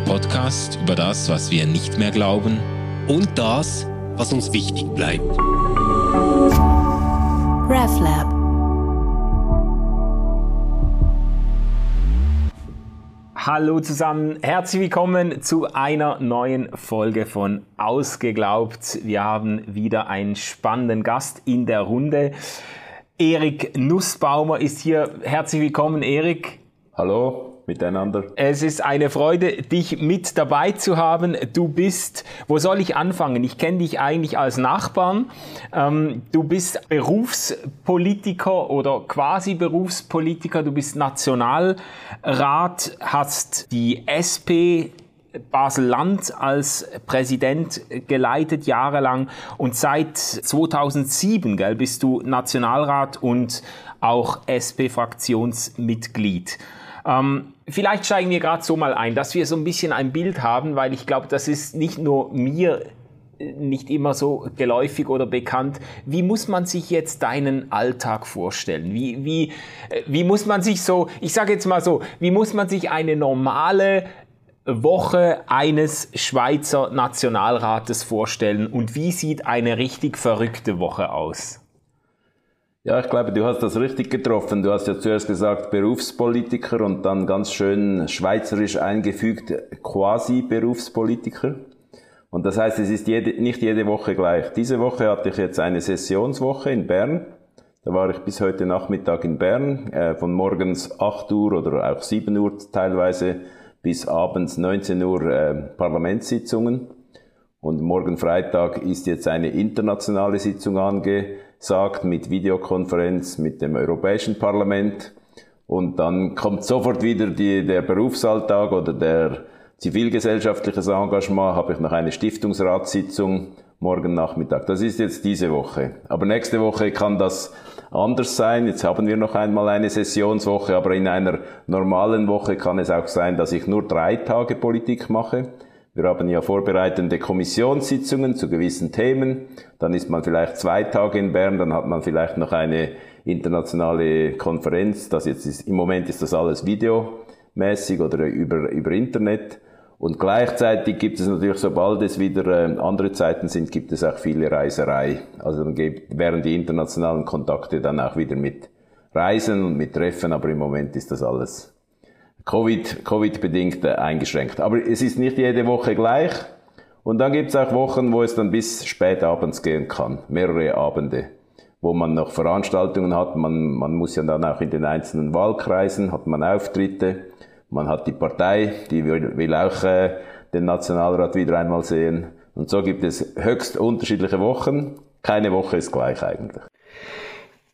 der Podcast über das, was wir nicht mehr glauben und das, was uns wichtig bleibt. RefLab. Hallo zusammen, herzlich willkommen zu einer neuen Folge von Ausgeglaubt. Wir haben wieder einen spannenden Gast in der Runde. Erik Nussbaumer ist hier. Herzlich willkommen, Erik. Hallo miteinander. Es ist eine Freude, dich mit dabei zu haben. Du bist, wo soll ich anfangen? Ich kenne dich eigentlich als Nachbarn. Ähm, du bist Berufspolitiker oder quasi Berufspolitiker. Du bist Nationalrat, hast die SP Basel-Land als Präsident geleitet jahrelang und seit 2007 gell, bist du Nationalrat und auch SP-Fraktionsmitglied. Ähm, vielleicht steigen wir gerade so mal ein, dass wir so ein bisschen ein Bild haben, weil ich glaube, das ist nicht nur mir äh, nicht immer so geläufig oder bekannt. Wie muss man sich jetzt deinen Alltag vorstellen? Wie, wie, äh, wie muss man sich so, ich sage jetzt mal so, wie muss man sich eine normale Woche eines Schweizer Nationalrates vorstellen und wie sieht eine richtig verrückte Woche aus? Ja, ich glaube, du hast das richtig getroffen. Du hast ja zuerst gesagt Berufspolitiker und dann ganz schön schweizerisch eingefügt quasi Berufspolitiker. Und das heißt, es ist jede, nicht jede Woche gleich. Diese Woche hatte ich jetzt eine Sessionswoche in Bern. Da war ich bis heute Nachmittag in Bern, äh, von morgens 8 Uhr oder auch 7 Uhr teilweise bis abends 19 Uhr äh, Parlamentssitzungen. Und morgen Freitag ist jetzt eine internationale Sitzung angesagt mit Videokonferenz mit dem Europäischen Parlament. Und dann kommt sofort wieder die, der Berufsalltag oder der zivilgesellschaftliches Engagement. Habe ich noch eine Stiftungsratssitzung morgen Nachmittag. Das ist jetzt diese Woche. Aber nächste Woche kann das anders sein. Jetzt haben wir noch einmal eine Sessionswoche, aber in einer normalen Woche kann es auch sein, dass ich nur drei Tage Politik mache. Wir haben ja vorbereitende Kommissionssitzungen zu gewissen Themen. Dann ist man vielleicht zwei Tage in Bern, dann hat man vielleicht noch eine internationale Konferenz. Das jetzt ist, im Moment ist das alles videomäßig oder über, über Internet. Und gleichzeitig gibt es natürlich, sobald es wieder äh, andere Zeiten sind, gibt es auch viele Reiserei. Also dann gibt, wären die internationalen Kontakte dann auch wieder mit Reisen und mit Treffen, aber im Moment ist das alles Covid, Covid-bedingt äh, eingeschränkt. Aber es ist nicht jede Woche gleich. Und dann gibt es auch Wochen, wo es dann bis spät abends gehen kann. Mehrere Abende, wo man noch Veranstaltungen hat. Man, man muss ja dann auch in den einzelnen Wahlkreisen, hat man Auftritte. Man hat die Partei, die will, will auch äh, den Nationalrat wieder einmal sehen. Und so gibt es höchst unterschiedliche Wochen. Keine Woche ist gleich eigentlich.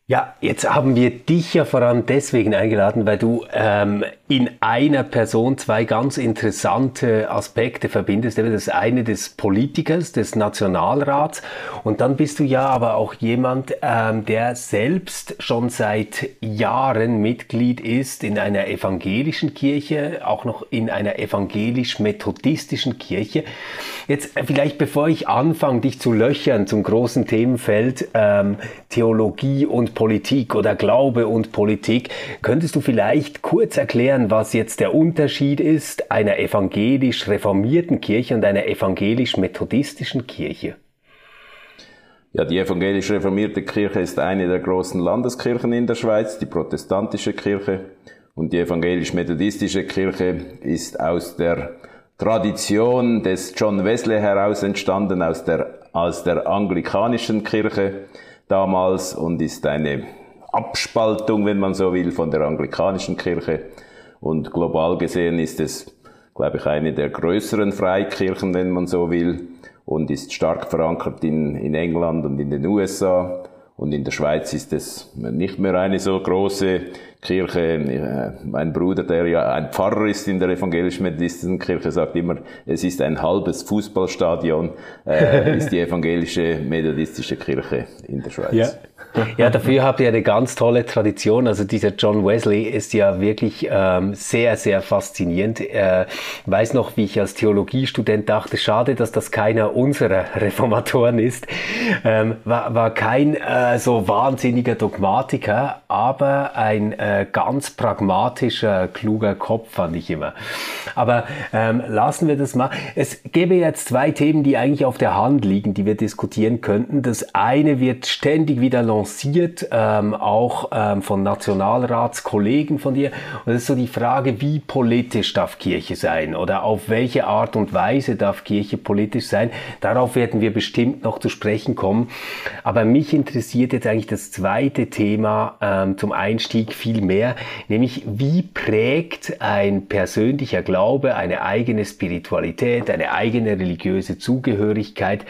Ja, jetzt haben wir dich ja vor allem deswegen eingeladen, weil du ähm, in einer Person zwei ganz interessante Aspekte verbindest. Das eine des Politikers, des Nationalrats und dann bist du ja aber auch jemand, ähm, der selbst schon seit Jahren Mitglied ist in einer evangelischen Kirche, auch noch in einer evangelisch-methodistischen Kirche. Jetzt äh, vielleicht bevor ich anfange, dich zu löchern zum großen Themenfeld ähm, Theologie und Politik oder Glaube und Politik. Könntest du vielleicht kurz erklären, was jetzt der Unterschied ist einer evangelisch reformierten Kirche und einer evangelisch methodistischen Kirche? Ja, die evangelisch reformierte Kirche ist eine der großen Landeskirchen in der Schweiz, die protestantische Kirche. Und die evangelisch-methodistische Kirche ist aus der Tradition des John Wesley heraus entstanden, aus der, aus der anglikanischen Kirche damals und ist eine Abspaltung, wenn man so will, von der anglikanischen Kirche. Und global gesehen ist es, glaube ich, eine der größeren Freikirchen, wenn man so will, und ist stark verankert in, in England und in den USA. Und in der Schweiz ist es nicht mehr eine so große Kirche. Mein Bruder, der ja ein Pfarrer ist in der evangelisch-methodistischen Kirche, sagt immer, es ist ein halbes Fußballstadion, äh, ist die evangelische methodistische Kirche in der Schweiz. Ja. Ja, dafür habt ihr eine ganz tolle Tradition. Also dieser John Wesley ist ja wirklich ähm, sehr, sehr faszinierend. Äh, weiß noch, wie ich als Theologiestudent dachte, schade, dass das keiner unserer Reformatoren ist. Ähm, war, war kein äh, so wahnsinniger Dogmatiker, aber ein äh, ganz pragmatischer, kluger Kopf, fand ich immer. Aber ähm, lassen wir das mal. Es gäbe jetzt zwei Themen, die eigentlich auf der Hand liegen, die wir diskutieren könnten. Das eine wird ständig wieder lanciert, ähm, auch ähm, von Nationalratskollegen von dir. Und das ist so die Frage, wie politisch darf Kirche sein oder auf welche Art und Weise darf Kirche politisch sein. Darauf werden wir bestimmt noch zu sprechen kommen. Aber mich interessiert jetzt eigentlich das zweite Thema ähm, zum Einstieg viel mehr, nämlich wie prägt ein persönlicher Glaube, eine eigene Spiritualität, eine eigene religiöse Zugehörigkeit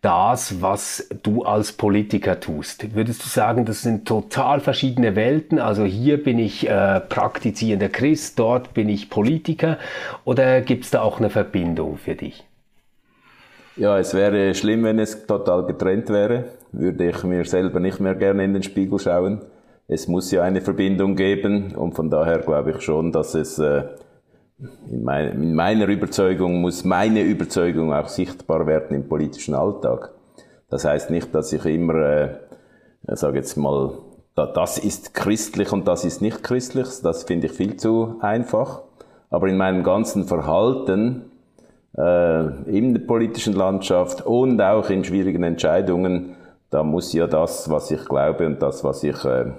das, was du als Politiker tust? Würdest du sagen, das sind total verschiedene Welten? Also hier bin ich äh, praktizierender Christ, dort bin ich Politiker oder gibt es da auch eine Verbindung für dich? Ja, es wäre schlimm, wenn es total getrennt wäre. Würde ich mir selber nicht mehr gerne in den Spiegel schauen. Es muss ja eine Verbindung geben und von daher glaube ich schon, dass es äh, in, mein, in meiner Überzeugung muss meine Überzeugung auch sichtbar werden im politischen Alltag. Das heißt nicht, dass ich immer, äh, sage jetzt mal, das ist christlich und das ist nicht christlich. Das finde ich viel zu einfach. Aber in meinem ganzen Verhalten äh, in der politischen Landschaft und auch in schwierigen Entscheidungen, da muss ja das, was ich glaube und das, was ich äh,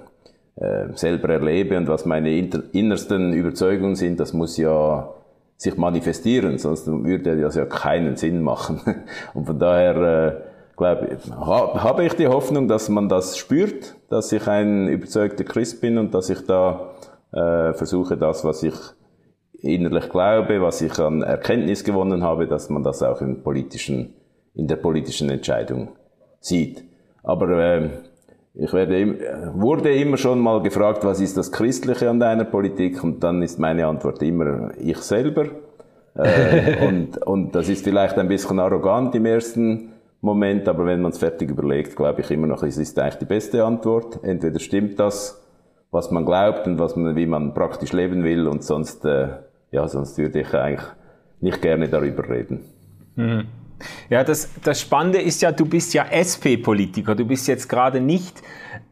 äh, selber erlebe und was meine innersten Überzeugungen sind, das muss ja sich manifestieren, sonst würde das ja keinen Sinn machen. Und von daher äh, glaube ha, habe ich die Hoffnung, dass man das spürt, dass ich ein überzeugter Christ bin und dass ich da äh, versuche, das, was ich innerlich glaube, was ich an Erkenntnis gewonnen habe, dass man das auch im politischen, in der politischen Entscheidung sieht. Aber äh, ich werde, wurde immer schon mal gefragt, was ist das Christliche an deiner Politik? Und dann ist meine Antwort immer ich selber. äh, und, und das ist vielleicht ein bisschen arrogant im ersten Moment, aber wenn man es fertig überlegt, glaube ich immer noch, es ist eigentlich die beste Antwort. Entweder stimmt das, was man glaubt und was man, wie man praktisch leben will, und sonst äh, ja, sonst würde ich eigentlich nicht gerne darüber reden. Mhm. Ja, das, das Spannende ist ja, du bist ja SP-Politiker. Du bist jetzt gerade nicht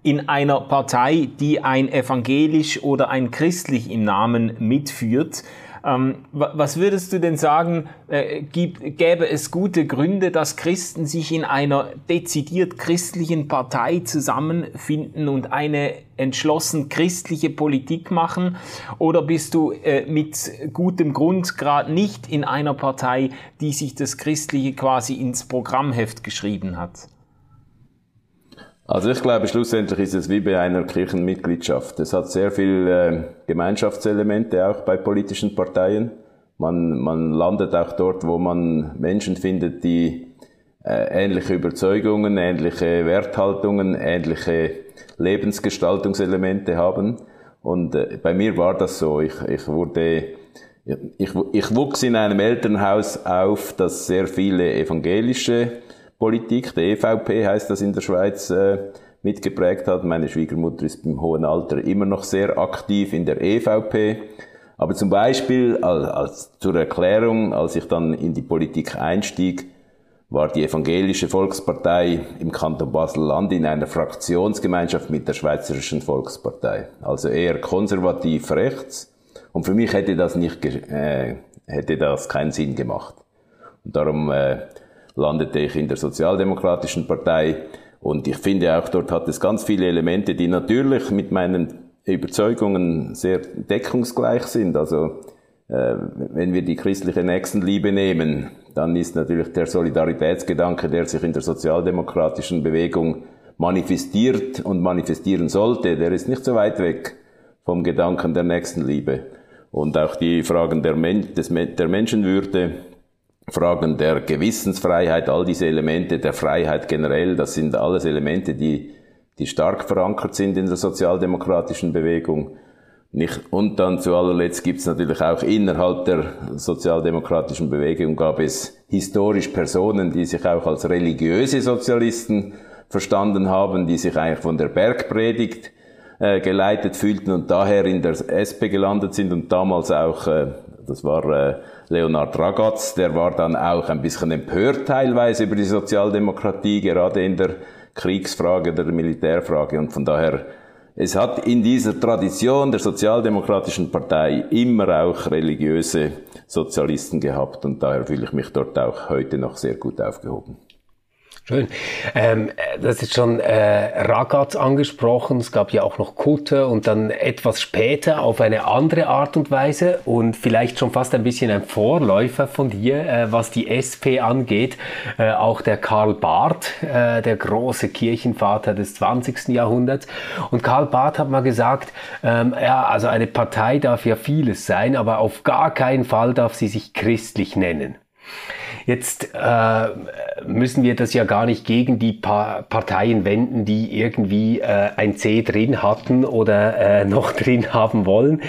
in einer Partei, die ein evangelisch oder ein christlich im Namen mitführt. Ähm, was würdest du denn sagen, äh, gibt, gäbe es gute Gründe, dass Christen sich in einer dezidiert christlichen Partei zusammenfinden und eine entschlossen christliche Politik machen? Oder bist du äh, mit gutem Grund gerade nicht in einer Partei, die sich das Christliche quasi ins Programmheft geschrieben hat? Also ich glaube, schlussendlich ist es wie bei einer Kirchenmitgliedschaft. Es hat sehr viele äh, Gemeinschaftselemente auch bei politischen Parteien. Man, man landet auch dort, wo man Menschen findet, die äh, ähnliche Überzeugungen, ähnliche Werthaltungen, ähnliche Lebensgestaltungselemente haben. Und äh, bei mir war das so. Ich, ich wurde ich, ich wuchs in einem Elternhaus auf, das sehr viele evangelische Politik, der EVP heißt das in der Schweiz, äh, mitgeprägt hat. Meine Schwiegermutter ist im hohen Alter immer noch sehr aktiv in der EVP. Aber zum Beispiel, als, als zur Erklärung, als ich dann in die Politik einstieg, war die evangelische Volkspartei im Kanton Basel-Land in einer Fraktionsgemeinschaft mit der Schweizerischen Volkspartei. Also eher konservativ rechts. Und für mich hätte das nicht, äh, hätte das keinen Sinn gemacht. Und darum äh, landete ich in der Sozialdemokratischen Partei. Und ich finde auch, dort hat es ganz viele Elemente, die natürlich mit meinen Überzeugungen sehr deckungsgleich sind. Also, äh, wenn wir die christliche Nächstenliebe nehmen, dann ist natürlich der Solidaritätsgedanke, der sich in der sozialdemokratischen Bewegung manifestiert und manifestieren sollte, der ist nicht so weit weg vom Gedanken der Nächstenliebe. Und auch die Fragen der, Men des, der Menschenwürde, Fragen der Gewissensfreiheit, all diese Elemente der Freiheit generell, das sind alles Elemente, die, die stark verankert sind in der sozialdemokratischen Bewegung. Nicht, und dann zu allerletzt gibt es natürlich auch innerhalb der sozialdemokratischen Bewegung gab es historisch Personen, die sich auch als religiöse Sozialisten verstanden haben, die sich eigentlich von der Bergpredigt äh, geleitet fühlten und daher in der SP gelandet sind und damals auch, äh, das war äh, Leonard Ragatz, der war dann auch ein bisschen empört teilweise über die Sozialdemokratie, gerade in der Kriegsfrage, der Militärfrage. Und von daher es hat in dieser Tradition der Sozialdemokratischen Partei immer auch religiöse Sozialisten gehabt und daher fühle ich mich dort auch heute noch sehr gut aufgehoben. Schön. Ähm, das ist schon äh, Ragaz angesprochen. Es gab ja auch noch Kutte und dann etwas später auf eine andere Art und Weise und vielleicht schon fast ein bisschen ein Vorläufer von dir, äh, was die SP angeht. Äh, auch der Karl Barth, äh, der große Kirchenvater des 20. Jahrhunderts. Und Karl Barth hat mal gesagt, ähm, ja, also eine Partei darf ja vieles sein, aber auf gar keinen Fall darf sie sich christlich nennen. Jetzt äh, müssen wir das ja gar nicht gegen die pa Parteien wenden, die irgendwie äh, ein C drin hatten oder äh, noch drin haben wollen,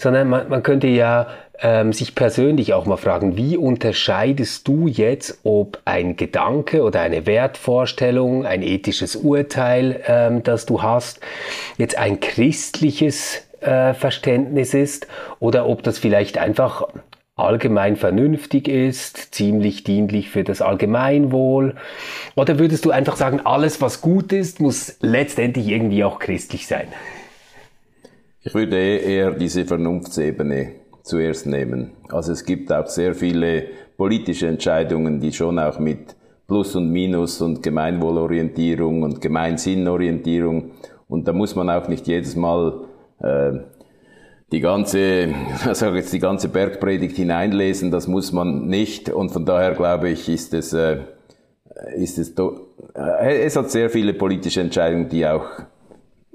sondern man, man könnte ja ähm, sich persönlich auch mal fragen, wie unterscheidest du jetzt, ob ein Gedanke oder eine Wertvorstellung, ein ethisches Urteil, ähm, das du hast, jetzt ein christliches äh, Verständnis ist oder ob das vielleicht einfach allgemein vernünftig ist, ziemlich dienlich für das Allgemeinwohl? Oder würdest du einfach sagen, alles, was gut ist, muss letztendlich irgendwie auch christlich sein? Ich würde eher diese Vernunftsebene zuerst nehmen. Also es gibt auch sehr viele politische Entscheidungen, die schon auch mit Plus und Minus und Gemeinwohlorientierung und Gemeinsinnorientierung und da muss man auch nicht jedes Mal äh, die ganze, sage jetzt die ganze Bergpredigt hineinlesen, das muss man nicht und von daher glaube ich, ist es, äh, ist es, äh, es hat sehr viele politische Entscheidungen, die auch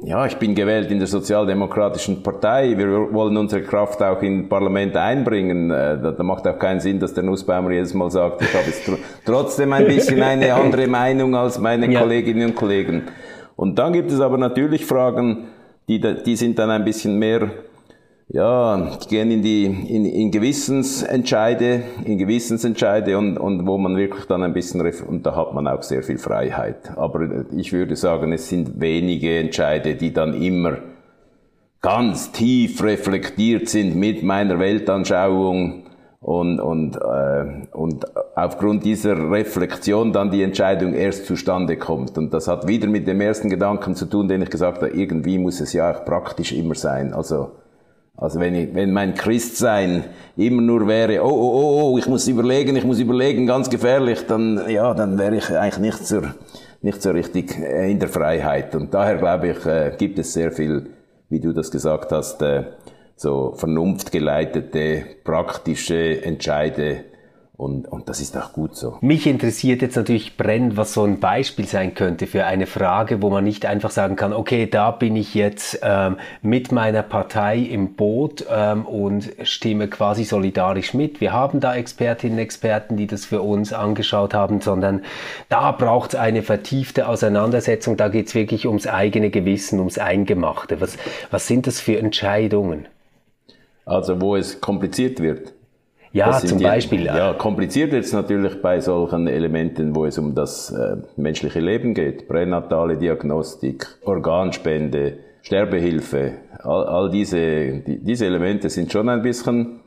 ja, ich bin gewählt in der Sozialdemokratischen Partei. Wir wollen unsere Kraft auch in Parlament einbringen. Äh, da, da macht auch keinen Sinn, dass der Nussbaumer jedes Mal sagt, ich habe jetzt tr trotzdem ein bisschen eine andere Meinung als meine ja. Kolleginnen und Kollegen. Und dann gibt es aber natürlich Fragen, die, die sind dann ein bisschen mehr ja, die gehen in die in, in Gewissensentscheide, in Gewissensentscheide und, und wo man wirklich dann ein bisschen und da hat man auch sehr viel Freiheit. Aber ich würde sagen, es sind wenige Entscheide, die dann immer ganz tief reflektiert sind mit meiner Weltanschauung und und äh, und aufgrund dieser Reflexion dann die Entscheidung erst zustande kommt und das hat wieder mit dem ersten Gedanken zu tun, den ich gesagt habe. Irgendwie muss es ja auch praktisch immer sein. Also also wenn, ich, wenn mein Christsein immer nur wäre, oh, oh, oh, oh, ich muss überlegen, ich muss überlegen, ganz gefährlich, dann, ja, dann wäre ich eigentlich nicht so, nicht so richtig äh, in der Freiheit. Und daher glaube ich, äh, gibt es sehr viel, wie du das gesagt hast, äh, so vernunftgeleitete, praktische Entscheide, und, und das ist auch gut so. Mich interessiert jetzt natürlich brennend, was so ein Beispiel sein könnte für eine Frage, wo man nicht einfach sagen kann, okay, da bin ich jetzt ähm, mit meiner Partei im Boot ähm, und stimme quasi solidarisch mit. Wir haben da Expertinnen und Experten, die das für uns angeschaut haben, sondern da braucht es eine vertiefte Auseinandersetzung. Da geht es wirklich ums eigene Gewissen, ums Eingemachte. Was, was sind das für Entscheidungen? Also wo es kompliziert wird. Ja, zum Beispiel. Ja, kompliziert wird es natürlich bei solchen Elementen, wo es um das äh, menschliche Leben geht. Pränatale Diagnostik, Organspende, Sterbehilfe. All, all diese, die, diese Elemente sind schon ein bisschen,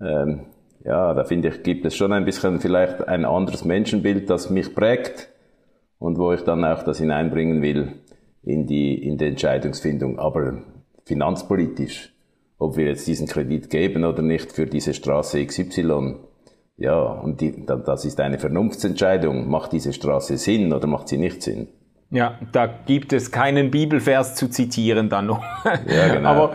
ähm, ja, da finde ich, gibt es schon ein bisschen vielleicht ein anderes Menschenbild, das mich prägt und wo ich dann auch das hineinbringen will in die, in die Entscheidungsfindung. Aber finanzpolitisch ob wir jetzt diesen Kredit geben oder nicht für diese Straße XY. Ja, und die, das ist eine Vernunftsentscheidung. Macht diese Straße Sinn oder macht sie nicht Sinn? Ja, da gibt es keinen Bibelvers zu zitieren dann noch. Ja, genau. Aber,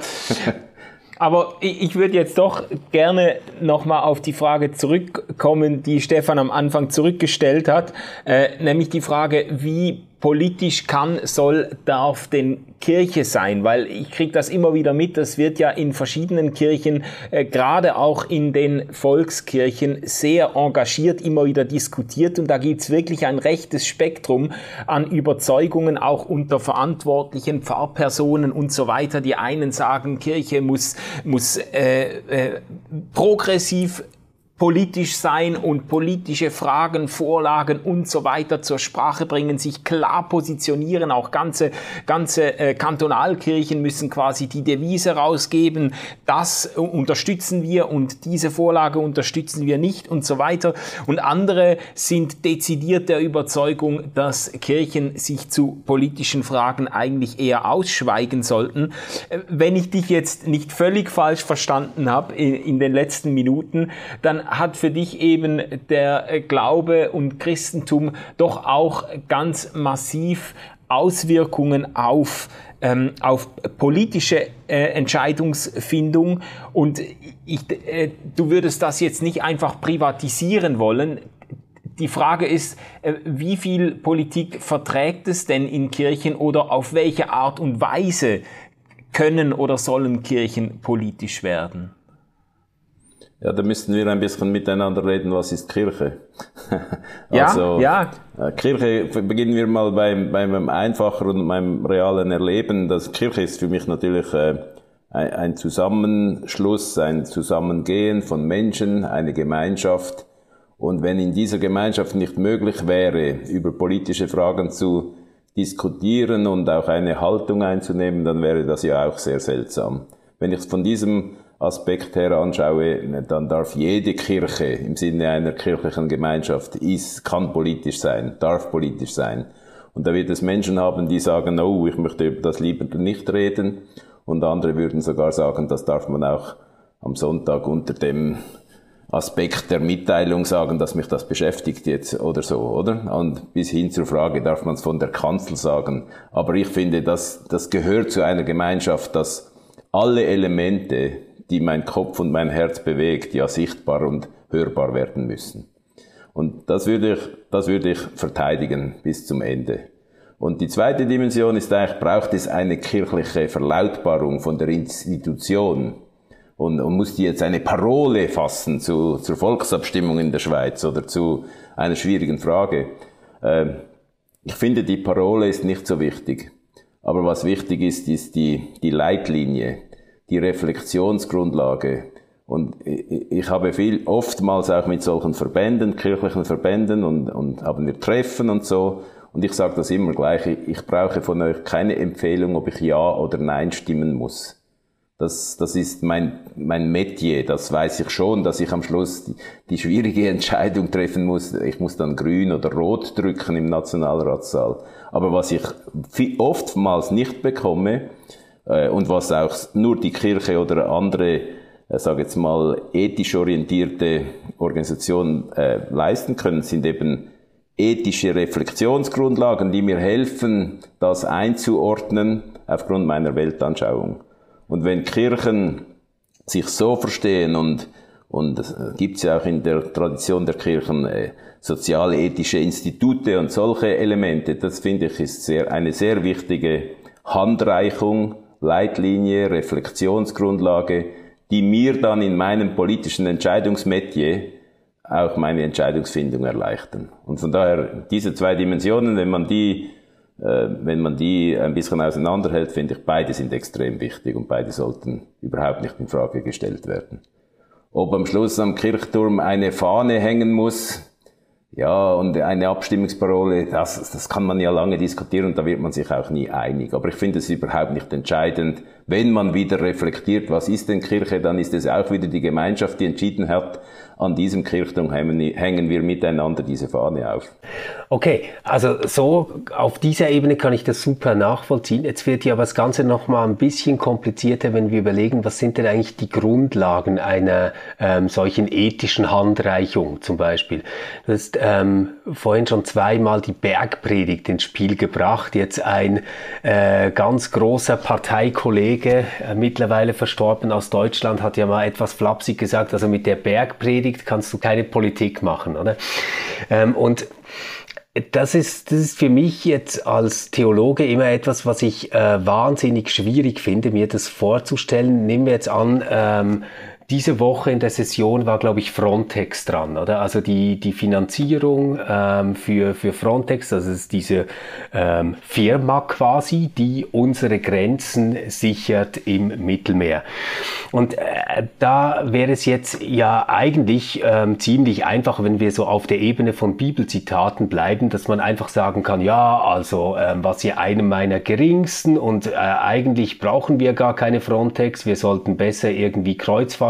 aber ich würde jetzt doch gerne nochmal auf die Frage zurückkommen, die Stefan am Anfang zurückgestellt hat, äh, nämlich die Frage, wie politisch kann, soll, darf denn Kirche sein, weil ich kriege das immer wieder mit, das wird ja in verschiedenen Kirchen, äh, gerade auch in den Volkskirchen, sehr engagiert immer wieder diskutiert und da gibt's wirklich ein rechtes Spektrum an Überzeugungen, auch unter verantwortlichen Pfarrpersonen und so weiter. Die einen sagen, Kirche muss, muss äh, äh, progressiv politisch sein und politische Fragen, Vorlagen und so weiter zur Sprache bringen, sich klar positionieren. Auch ganze, ganze äh, Kantonalkirchen müssen quasi die Devise rausgeben, das unterstützen wir und diese Vorlage unterstützen wir nicht und so weiter. Und andere sind dezidiert der Überzeugung, dass Kirchen sich zu politischen Fragen eigentlich eher ausschweigen sollten. Äh, wenn ich dich jetzt nicht völlig falsch verstanden habe in, in den letzten Minuten, dann hat für dich eben der Glaube und Christentum doch auch ganz massiv Auswirkungen auf, ähm, auf politische äh, Entscheidungsfindung und ich, äh, du würdest das jetzt nicht einfach privatisieren wollen. Die Frage ist, äh, wie viel Politik verträgt es denn in Kirchen oder auf welche Art und Weise können oder sollen Kirchen politisch werden? Ja, da müssten wir ein bisschen miteinander reden, was ist Kirche? also, ja, ja. Äh, Kirche, beginnen wir mal beim, beim einfachen und meinem realen Erleben. Das Kirche ist für mich natürlich äh, ein Zusammenschluss, ein Zusammengehen von Menschen, eine Gemeinschaft. Und wenn in dieser Gemeinschaft nicht möglich wäre, über politische Fragen zu diskutieren und auch eine Haltung einzunehmen, dann wäre das ja auch sehr seltsam. Wenn ich von diesem Aspekt her anschaue, dann darf jede Kirche im Sinne einer kirchlichen Gemeinschaft ist, kann politisch sein, darf politisch sein. Und da wird es Menschen haben, die sagen, oh, ich möchte über das lieber nicht reden. Und andere würden sogar sagen, das darf man auch am Sonntag unter dem Aspekt der Mitteilung sagen, dass mich das beschäftigt jetzt oder so, oder? Und bis hin zur Frage, darf man es von der Kanzel sagen? Aber ich finde, das, das gehört zu einer Gemeinschaft, dass alle Elemente die mein Kopf und mein Herz bewegt, ja sichtbar und hörbar werden müssen. Und das würde ich, das würde ich verteidigen bis zum Ende. Und die zweite Dimension ist eigentlich, braucht es eine kirchliche Verlautbarung von der Institution? Und, und muss die jetzt eine Parole fassen zu, zur Volksabstimmung in der Schweiz oder zu einer schwierigen Frage? Ähm, ich finde, die Parole ist nicht so wichtig. Aber was wichtig ist, ist die, die Leitlinie, die Reflexionsgrundlage. Und ich habe viel, oftmals auch mit solchen Verbänden, kirchlichen Verbänden und, und haben wir Treffen und so. Und ich sage das immer gleich, ich brauche von euch keine Empfehlung, ob ich Ja oder Nein stimmen muss. Das, das ist mein, mein Metier, das weiß ich schon, dass ich am Schluss die, die schwierige Entscheidung treffen muss. Ich muss dann grün oder rot drücken im Nationalratssaal. Aber was ich oftmals nicht bekomme, und was auch nur die Kirche oder andere, äh, sage jetzt mal, ethisch orientierte Organisationen äh, leisten können, sind eben ethische Reflexionsgrundlagen, die mir helfen, das einzuordnen aufgrund meiner Weltanschauung. Und wenn Kirchen sich so verstehen und und es gibt ja auch in der Tradition der Kirchen äh, sozialethische Institute und solche Elemente. Das finde ich ist sehr, eine sehr wichtige Handreichung Leitlinie, Reflexionsgrundlage, die mir dann in meinem politischen Entscheidungsmetier auch meine Entscheidungsfindung erleichtern. Und von daher diese zwei Dimensionen, wenn man die, äh, wenn man die ein bisschen auseinanderhält, finde ich, beide sind extrem wichtig und beide sollten überhaupt nicht in Frage gestellt werden. Ob am Schluss am Kirchturm eine Fahne hängen muss, ja, und eine Abstimmungsparole, das, das kann man ja lange diskutieren und da wird man sich auch nie einig. Aber ich finde es überhaupt nicht entscheidend. Wenn man wieder reflektiert, was ist denn Kirche, dann ist es auch wieder die Gemeinschaft, die entschieden hat, an diesem Kirchturm hängen wir miteinander diese Fahne auf. Okay, also so auf dieser Ebene kann ich das super nachvollziehen. Jetzt wird ja das Ganze nochmal ein bisschen komplizierter, wenn wir überlegen, was sind denn eigentlich die Grundlagen einer ähm, solchen ethischen Handreichung zum Beispiel. Du hast ähm, vorhin schon zweimal die Bergpredigt ins Spiel gebracht. Jetzt ein äh, ganz großer Parteikollege, äh, mittlerweile verstorben aus Deutschland, hat ja mal etwas flapsig gesagt, also mit der Bergpredigt Predigt kannst du keine Politik machen, oder? Ähm, und das ist, das ist für mich jetzt als Theologe immer etwas, was ich äh, wahnsinnig schwierig finde, mir das vorzustellen. Nehmen wir jetzt an, ähm, diese Woche in der Session war, glaube ich, Frontex dran, oder? Also die, die Finanzierung ähm, für, für Frontex, das ist diese ähm, Firma quasi, die unsere Grenzen sichert im Mittelmeer. Und äh, da wäre es jetzt ja eigentlich ähm, ziemlich einfach, wenn wir so auf der Ebene von Bibelzitaten bleiben, dass man einfach sagen kann, ja, also ähm, was hier einem meiner geringsten und äh, eigentlich brauchen wir gar keine Frontex, wir sollten besser irgendwie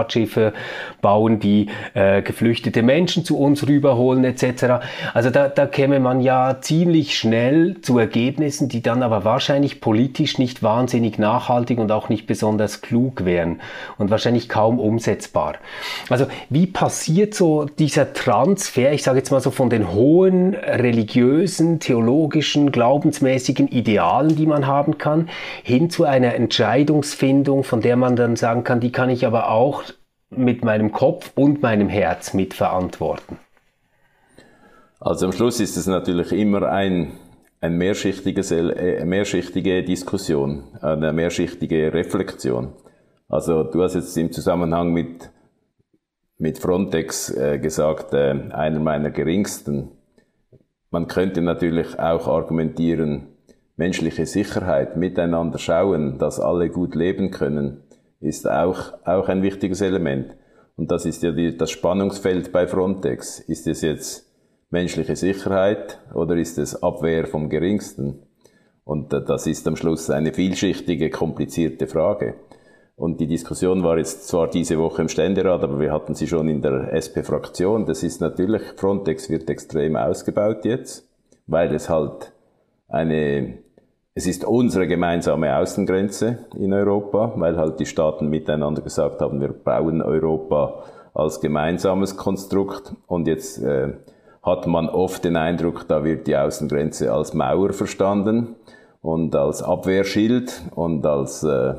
Kreuzfahrtschiffe bauen, die äh, geflüchtete Menschen zu uns rüberholen etc. Also da, da käme man ja ziemlich schnell zu Ergebnissen, die dann aber wahrscheinlich politisch nicht wahnsinnig nachhaltig und auch nicht besonders klug wären und wahrscheinlich kaum umsetzbar. Also wie passiert so dieser Transfer, ich sage jetzt mal so von den hohen religiösen, theologischen, glaubensmäßigen Idealen, die man haben kann, hin zu einer Entscheidungsfindung, von der man dann sagen kann, die kann ich aber auch mit meinem Kopf und meinem Herz mitverantworten? Also am Schluss ist es natürlich immer ein, ein mehrschichtiges, äh, mehrschichtige Diskussion, eine mehrschichtige Reflexion. Also du hast jetzt im Zusammenhang mit, mit Frontex äh, gesagt, äh, einer meiner geringsten. Man könnte natürlich auch argumentieren, menschliche Sicherheit, miteinander schauen, dass alle gut leben können, ist auch, auch ein wichtiges Element. Und das ist ja die, das Spannungsfeld bei Frontex. Ist es jetzt menschliche Sicherheit oder ist es Abwehr vom Geringsten? Und das ist am Schluss eine vielschichtige, komplizierte Frage. Und die Diskussion war jetzt zwar diese Woche im Ständerat, aber wir hatten sie schon in der SP-Fraktion. Das ist natürlich, Frontex wird extrem ausgebaut jetzt, weil es halt eine, es ist unsere gemeinsame Außengrenze in Europa, weil halt die Staaten miteinander gesagt haben, wir bauen Europa als gemeinsames Konstrukt. Und jetzt äh, hat man oft den Eindruck, da wird die Außengrenze als Mauer verstanden und als Abwehrschild und als äh,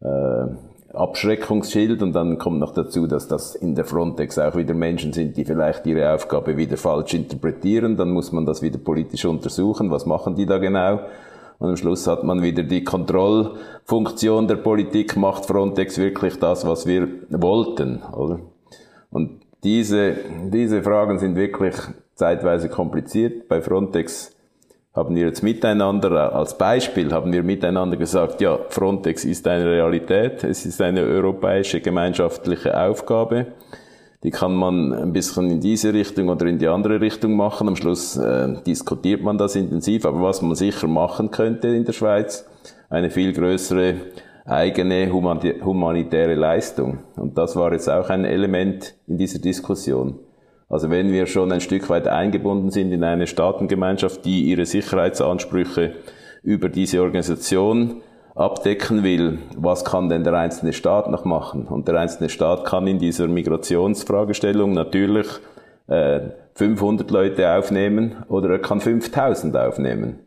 äh, Abschreckungsschild und dann kommt noch dazu, dass das in der Frontex auch wieder Menschen sind, die vielleicht ihre Aufgabe wieder falsch interpretieren. Dann muss man das wieder politisch untersuchen. Was machen die da genau? Und am Schluss hat man wieder die Kontrollfunktion der Politik. Macht Frontex wirklich das, was wir wollten, oder? Und diese, diese Fragen sind wirklich zeitweise kompliziert. Bei Frontex haben wir jetzt miteinander, als Beispiel haben wir miteinander gesagt, ja, Frontex ist eine Realität, es ist eine europäische gemeinschaftliche Aufgabe. Die kann man ein bisschen in diese Richtung oder in die andere Richtung machen. Am Schluss äh, diskutiert man das intensiv. Aber was man sicher machen könnte in der Schweiz, eine viel größere eigene humanitäre Leistung. Und das war jetzt auch ein Element in dieser Diskussion. Also wenn wir schon ein Stück weit eingebunden sind in eine Staatengemeinschaft, die ihre Sicherheitsansprüche über diese Organisation abdecken will, was kann denn der einzelne Staat noch machen? Und der einzelne Staat kann in dieser Migrationsfragestellung natürlich äh, 500 Leute aufnehmen oder er kann 5000 aufnehmen.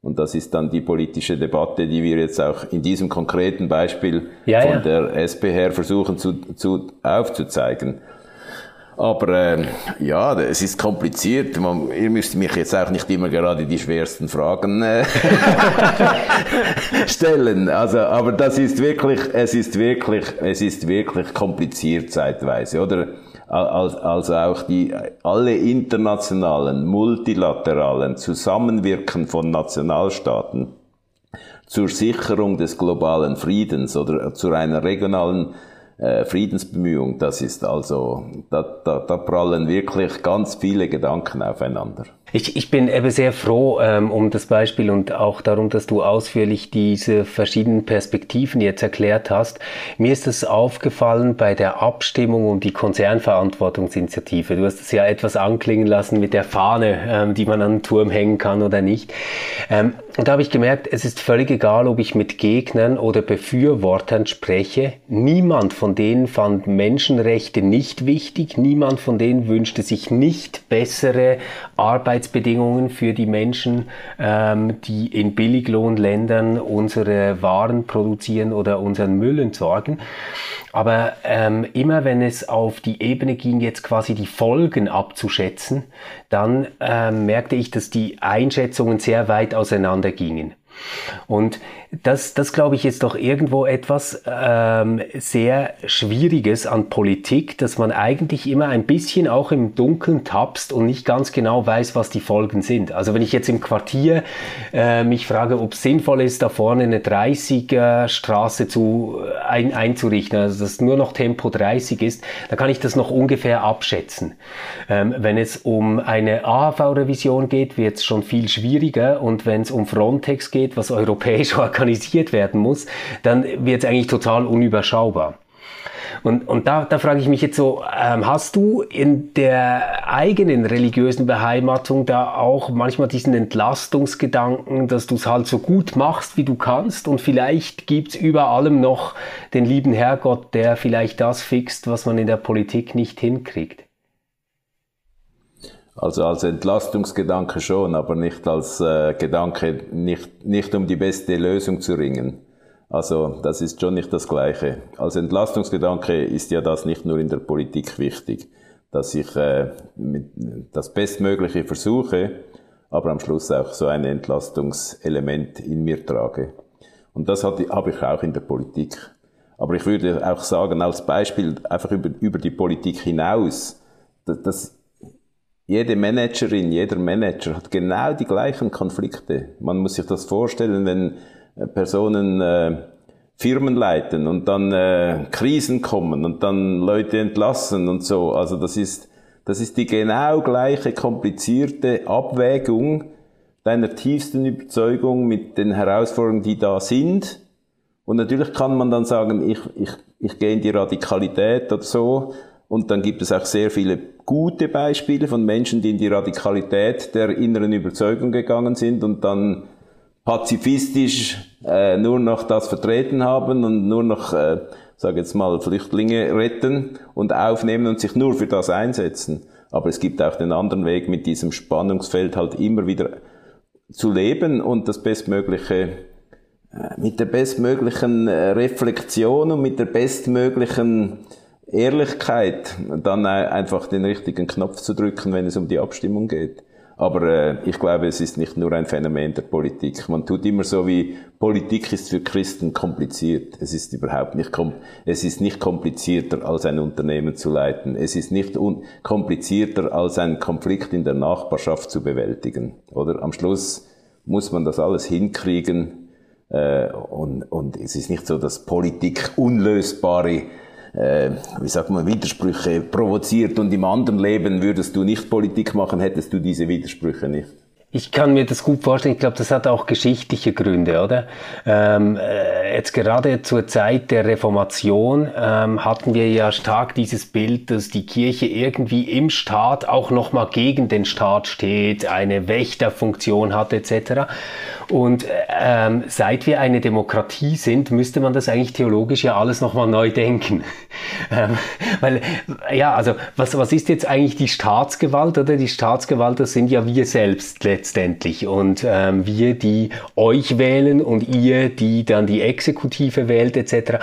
Und das ist dann die politische Debatte, die wir jetzt auch in diesem konkreten Beispiel ja, von ja. der SP her versuchen zu, zu aufzuzeigen. Aber äh, ja, es ist kompliziert. Man, ihr müsst mich jetzt auch nicht immer gerade die schwersten Fragen äh, stellen. Also, aber das ist wirklich, es ist wirklich, es ist wirklich kompliziert zeitweise, oder? Also auch die alle internationalen, multilateralen Zusammenwirken von Nationalstaaten zur Sicherung des globalen Friedens oder zu einer regionalen äh, Friedensbemühung, das ist also, da, da, da prallen wirklich ganz viele Gedanken aufeinander. Ich, ich bin eben sehr froh ähm, um das Beispiel und auch darum, dass du ausführlich diese verschiedenen Perspektiven jetzt erklärt hast. Mir ist es aufgefallen bei der Abstimmung um die Konzernverantwortungsinitiative. Du hast es ja etwas anklingen lassen mit der Fahne, ähm, die man an den Turm hängen kann oder nicht. Ähm, und da habe ich gemerkt, es ist völlig egal, ob ich mit Gegnern oder Befürwortern spreche. Niemand von denen fand Menschenrechte nicht wichtig. Niemand von denen wünschte sich nicht bessere Arbeit Arbeitsbedingungen für die Menschen, ähm, die in Billiglohnländern unsere Waren produzieren oder unseren Müll entsorgen. Aber ähm, immer wenn es auf die Ebene ging, jetzt quasi die Folgen abzuschätzen, dann ähm, merkte ich, dass die Einschätzungen sehr weit auseinander gingen. Und das, das glaube ich, ist doch irgendwo etwas ähm, sehr Schwieriges an Politik, dass man eigentlich immer ein bisschen auch im Dunkeln tapst und nicht ganz genau weiß, was die Folgen sind. Also wenn ich jetzt im Quartier äh, mich frage, ob es sinnvoll ist, da vorne eine 30er Straße zu, äh, ein, einzurichten, also dass nur noch Tempo 30 ist, dann kann ich das noch ungefähr abschätzen. Ähm, wenn es um eine AHV-Revision geht, wird es schon viel schwieriger und wenn es um Frontex geht, was europäisch organisiert werden muss, dann wird es eigentlich total unüberschaubar. Und, und da, da frage ich mich jetzt so, ähm, hast du in der eigenen religiösen Beheimatung da auch manchmal diesen Entlastungsgedanken, dass du es halt so gut machst, wie du kannst und vielleicht gibt es über allem noch den lieben Herrgott, der vielleicht das fixt, was man in der Politik nicht hinkriegt? Also als Entlastungsgedanke schon, aber nicht als äh, Gedanke, nicht, nicht um die beste Lösung zu ringen. Also das ist schon nicht das Gleiche. Als Entlastungsgedanke ist ja das nicht nur in der Politik wichtig, dass ich äh, das Bestmögliche versuche, aber am Schluss auch so ein Entlastungselement in mir trage. Und das habe ich auch in der Politik. Aber ich würde auch sagen, als Beispiel einfach über, über die Politik hinaus, dass jede Managerin, jeder Manager hat genau die gleichen Konflikte. Man muss sich das vorstellen, wenn äh, Personen äh, Firmen leiten und dann äh, Krisen kommen und dann Leute entlassen und so. Also das ist, das ist die genau gleiche komplizierte Abwägung deiner tiefsten Überzeugung mit den Herausforderungen, die da sind. Und natürlich kann man dann sagen, ich, ich, ich gehe in die Radikalität oder so. Und dann gibt es auch sehr viele gute Beispiele von Menschen, die in die Radikalität der inneren Überzeugung gegangen sind und dann pazifistisch äh, nur noch das vertreten haben und nur noch, äh, sage jetzt mal, Flüchtlinge retten und aufnehmen und sich nur für das einsetzen. Aber es gibt auch den anderen Weg, mit diesem Spannungsfeld halt immer wieder zu leben und das bestmögliche äh, mit der bestmöglichen äh, Reflexion und mit der bestmöglichen Ehrlichkeit, dann einfach den richtigen Knopf zu drücken, wenn es um die Abstimmung geht. Aber äh, ich glaube, es ist nicht nur ein Phänomen der Politik. Man tut immer so wie Politik ist für Christen kompliziert. Es ist überhaupt nicht kom es ist nicht komplizierter als ein Unternehmen zu leiten. Es ist nicht komplizierter als einen Konflikt in der Nachbarschaft zu bewältigen. Oder am Schluss muss man das alles hinkriegen. Äh, und, und es ist nicht so, dass Politik unlösbare äh, wie sagt man, Widersprüche provoziert und im anderen Leben würdest du nicht Politik machen, hättest du diese Widersprüche nicht. Ich kann mir das gut vorstellen. Ich glaube, das hat auch geschichtliche Gründe, oder? Ähm, äh, jetzt gerade zur Zeit der Reformation ähm, hatten wir ja stark dieses Bild, dass die Kirche irgendwie im Staat auch nochmal gegen den Staat steht, eine Wächterfunktion hat etc. Und ähm, seit wir eine Demokratie sind, müsste man das eigentlich theologisch ja alles nochmal neu denken. ähm, weil, ja, also was, was ist jetzt eigentlich die Staatsgewalt, oder? Die Staatsgewalt, das sind ja wir selbst letztendlich. Und ähm, wir, die euch wählen und ihr, die dann die Exekutive wählt, etc.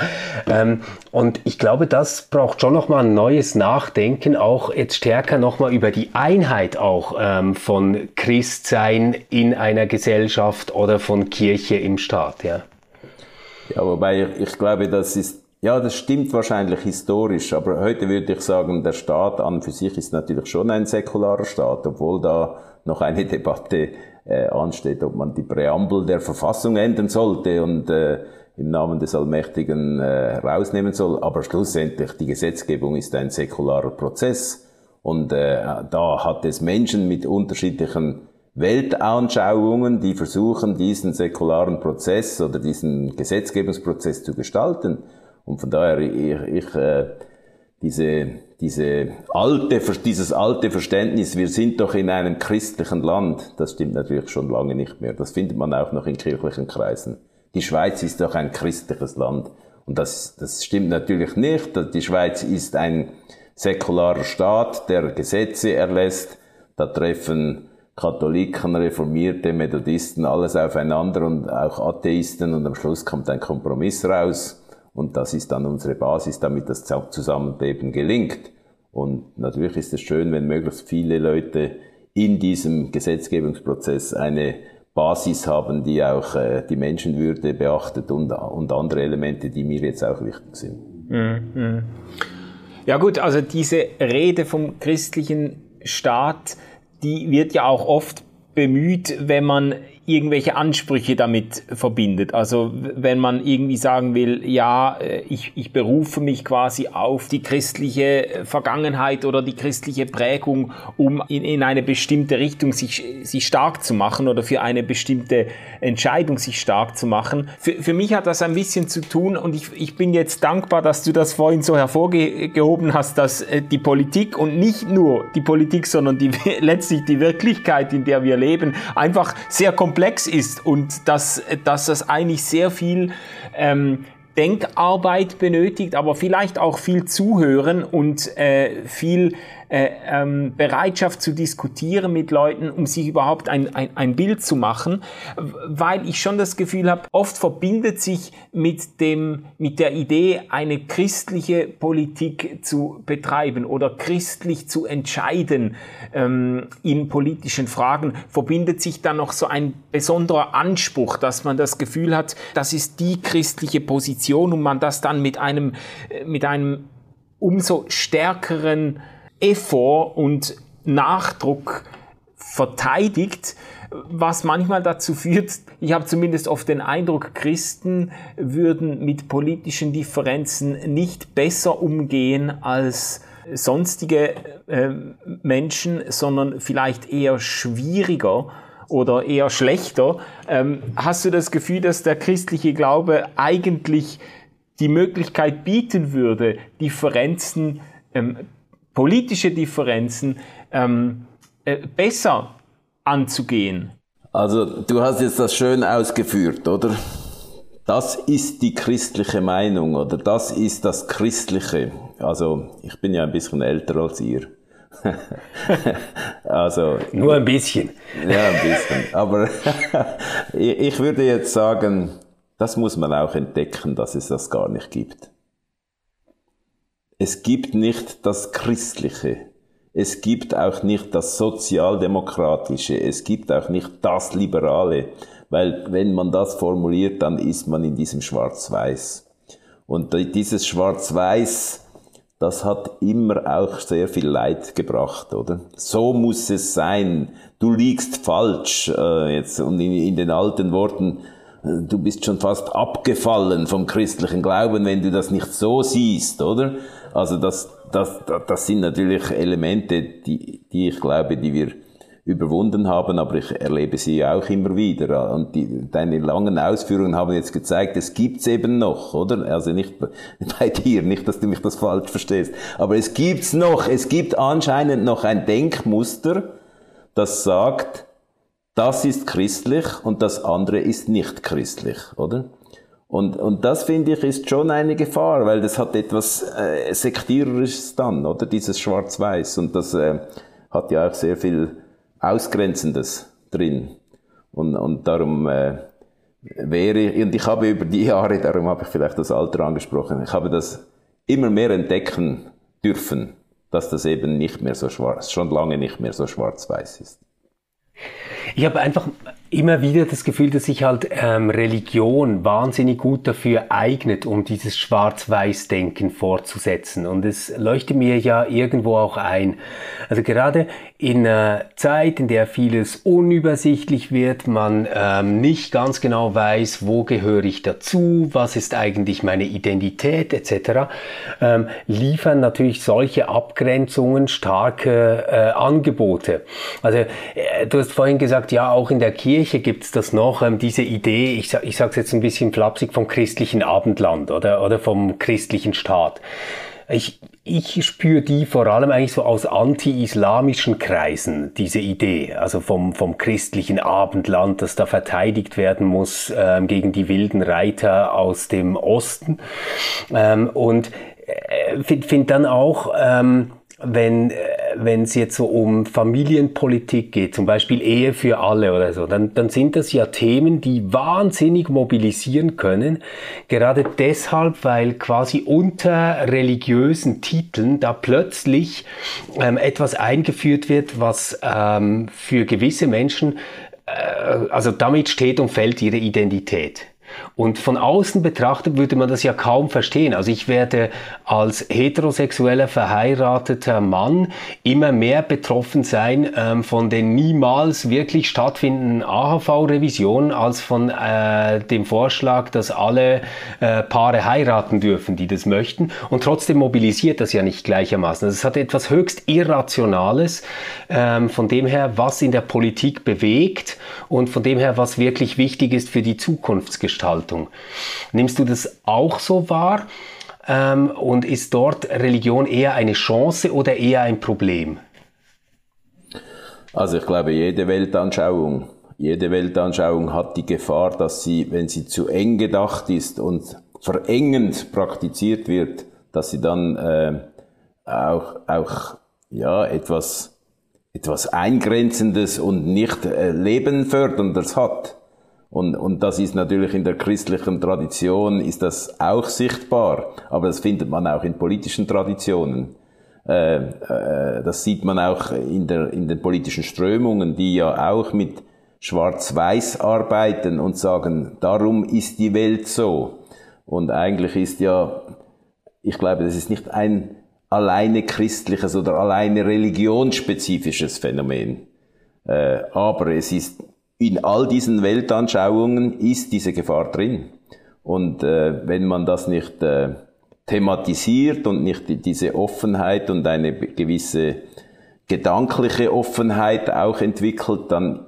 Ähm, und ich glaube, das braucht schon nochmal ein neues Nachdenken, auch jetzt stärker nochmal über die Einheit auch ähm, von Christsein in einer Gesellschaft oder von Kirche im Staat, ja. Ja, wobei ich, glaube, das ist, ja, das stimmt wahrscheinlich historisch, aber heute würde ich sagen, der Staat an für sich ist natürlich schon ein säkularer Staat, obwohl da noch eine Debatte äh, ansteht, ob man die Präambel der Verfassung ändern sollte und äh, im Namen des Allmächtigen äh, rausnehmen soll. Aber schlussendlich, die Gesetzgebung ist ein säkularer Prozess und äh, da hat es Menschen mit unterschiedlichen Weltanschauungen, die versuchen, diesen säkularen Prozess oder diesen Gesetzgebungsprozess zu gestalten. Und von daher, ich, ich äh, diese, diese alte, dieses alte Verständnis, wir sind doch in einem christlichen Land, das stimmt natürlich schon lange nicht mehr. Das findet man auch noch in kirchlichen Kreisen. Die Schweiz ist doch ein christliches Land. Und das, das stimmt natürlich nicht. Die Schweiz ist ein säkularer Staat, der Gesetze erlässt. Da treffen Katholiken, Reformierte, Methodisten, alles aufeinander und auch Atheisten und am Schluss kommt ein Kompromiss raus und das ist dann unsere Basis, damit das Zusammenleben gelingt. Und natürlich ist es schön, wenn möglichst viele Leute in diesem Gesetzgebungsprozess eine Basis haben, die auch äh, die Menschenwürde beachtet und, und andere Elemente, die mir jetzt auch wichtig sind. Mhm. Ja gut, also diese Rede vom christlichen Staat, die wird ja auch oft bemüht, wenn man irgendwelche Ansprüche damit verbindet. Also wenn man irgendwie sagen will, ja, äh, ich, ich berufe mich quasi auf die christliche Vergangenheit oder die christliche Prägung, um in, in eine bestimmte Richtung sich, sich stark zu machen oder für eine bestimmte Entscheidung sich stark zu machen. Für, für mich hat das ein bisschen zu tun und ich, ich bin jetzt dankbar, dass du das vorhin so hervorgehoben hast, dass äh, die Politik und nicht nur die Politik, sondern die, letztlich die Wirklichkeit, in der wir leben, einfach sehr komplex komplex ist und dass, dass das eigentlich sehr viel ähm, Denkarbeit benötigt, aber vielleicht auch viel Zuhören und äh, viel äh, ähm, Bereitschaft zu diskutieren mit Leuten, um sich überhaupt ein, ein, ein Bild zu machen, weil ich schon das Gefühl habe, oft verbindet sich mit, dem, mit der Idee, eine christliche Politik zu betreiben oder christlich zu entscheiden ähm, in politischen Fragen, verbindet sich dann noch so ein besonderer Anspruch, dass man das Gefühl hat, das ist die christliche Position und man das dann mit einem, äh, mit einem umso stärkeren Effort und Nachdruck verteidigt, was manchmal dazu führt, ich habe zumindest oft den Eindruck, Christen würden mit politischen Differenzen nicht besser umgehen als sonstige äh, Menschen, sondern vielleicht eher schwieriger oder eher schlechter. Ähm, hast du das Gefühl, dass der christliche Glaube eigentlich die Möglichkeit bieten würde, Differenzen ähm, politische Differenzen ähm, äh, besser anzugehen. Also du hast jetzt das schön ausgeführt, oder? Das ist die christliche Meinung oder das ist das Christliche. Also ich bin ja ein bisschen älter als ihr. also nur ein bisschen. Ja, ein bisschen. Aber ich würde jetzt sagen, das muss man auch entdecken, dass es das gar nicht gibt. Es gibt nicht das Christliche. Es gibt auch nicht das Sozialdemokratische. Es gibt auch nicht das Liberale. Weil wenn man das formuliert, dann ist man in diesem Schwarz-Weiß. Und dieses Schwarz-Weiß, das hat immer auch sehr viel Leid gebracht, oder? So muss es sein. Du liegst falsch. Äh, jetzt und in, in den alten Worten, äh, du bist schon fast abgefallen vom christlichen Glauben, wenn du das nicht so siehst, oder? Also das, das, das sind natürlich Elemente, die, die ich glaube, die wir überwunden haben, aber ich erlebe sie auch immer wieder. Und die, deine langen Ausführungen haben jetzt gezeigt, es gibt's eben noch, oder? Also nicht bei dir, nicht, dass du mich das falsch verstehst. Aber es gibt's noch. Es gibt anscheinend noch ein Denkmuster, das sagt, das ist christlich und das andere ist nicht christlich, oder? Und, und das finde ich ist schon eine Gefahr, weil das hat etwas äh, Sektiererisches dann, oder? Dieses Schwarz-Weiß. Und das äh, hat ja auch sehr viel Ausgrenzendes drin. Und, und darum äh, wäre ich, und ich habe über die Jahre, darum habe ich vielleicht das Alter angesprochen, ich habe das immer mehr entdecken dürfen, dass das eben nicht mehr so schwarz, schon lange nicht mehr so schwarz-weiß ist. Ich habe einfach immer wieder das Gefühl, dass sich halt ähm, Religion wahnsinnig gut dafür eignet, um dieses Schwarz-Weiß-Denken fortzusetzen. Und es leuchtet mir ja irgendwo auch ein. Also gerade in einer Zeit, in der vieles unübersichtlich wird, man ähm, nicht ganz genau weiß, wo gehöre ich dazu, was ist eigentlich meine Identität etc., ähm, liefern natürlich solche Abgrenzungen starke äh, Angebote. Also äh, du hast vorhin gesagt, ja, auch in der Kirche gibt es das noch, ähm, diese Idee, ich, ich sage es jetzt ein bisschen flapsig, vom christlichen Abendland oder, oder vom christlichen Staat. Ich, ich spüre die vor allem eigentlich so aus anti-islamischen Kreisen, diese Idee, also vom, vom christlichen Abendland, das da verteidigt werden muss ähm, gegen die wilden Reiter aus dem Osten. Ähm, und äh, finde find dann auch, ähm, wenn äh, wenn es jetzt so um Familienpolitik geht, zum Beispiel Ehe für alle oder so, dann, dann sind das ja Themen, die wahnsinnig mobilisieren können. Gerade deshalb, weil quasi unter religiösen Titeln da plötzlich ähm, etwas eingeführt wird, was ähm, für gewisse Menschen äh, also damit steht und fällt ihre Identität. Und von außen betrachtet würde man das ja kaum verstehen. Also ich werde als heterosexueller verheirateter Mann immer mehr betroffen sein ähm, von den niemals wirklich stattfindenden AHV-Revisionen als von äh, dem Vorschlag, dass alle äh, Paare heiraten dürfen, die das möchten. Und trotzdem mobilisiert das ja nicht gleichermaßen. Also es hat etwas höchst Irrationales ähm, von dem her, was in der Politik bewegt und von dem her, was wirklich wichtig ist für die Zukunftsgestaltung. Nimmst du das auch so wahr? Ähm, und ist dort Religion eher eine Chance oder eher ein Problem? Also ich glaube, jede Weltanschauung, jede Weltanschauung hat die Gefahr, dass sie, wenn sie zu eng gedacht ist und verengend praktiziert wird, dass sie dann äh, auch, auch ja, etwas etwas Eingrenzendes und nicht äh, Lebenförderndes hat. Und, und das ist natürlich in der christlichen Tradition ist das auch sichtbar, aber das findet man auch in politischen Traditionen. Äh, äh, das sieht man auch in, der, in den politischen Strömungen, die ja auch mit Schwarz-Weiß arbeiten und sagen, darum ist die Welt so. Und eigentlich ist ja, ich glaube, das ist nicht ein alleine christliches oder alleine religionsspezifisches Phänomen. Äh, aber es ist in all diesen Weltanschauungen ist diese Gefahr drin. Und äh, wenn man das nicht äh, thematisiert und nicht diese Offenheit und eine gewisse gedankliche Offenheit auch entwickelt, dann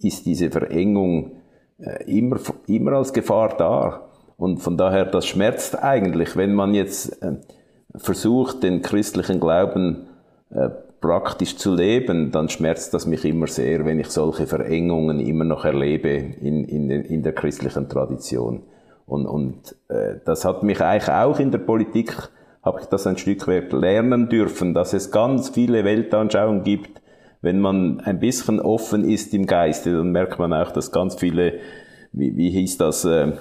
ist diese Verengung äh, immer, immer als Gefahr da. Und von daher, das schmerzt eigentlich, wenn man jetzt äh, versucht, den christlichen Glauben äh, praktisch zu leben, dann schmerzt das mich immer sehr, wenn ich solche Verengungen immer noch erlebe in, in, in der christlichen Tradition. Und, und äh, das hat mich eigentlich auch in der Politik, habe ich das ein Stück weit lernen dürfen, dass es ganz viele Weltanschauungen gibt. Wenn man ein bisschen offen ist im Geiste, dann merkt man auch, dass ganz viele, wie, wie hieß das, äh,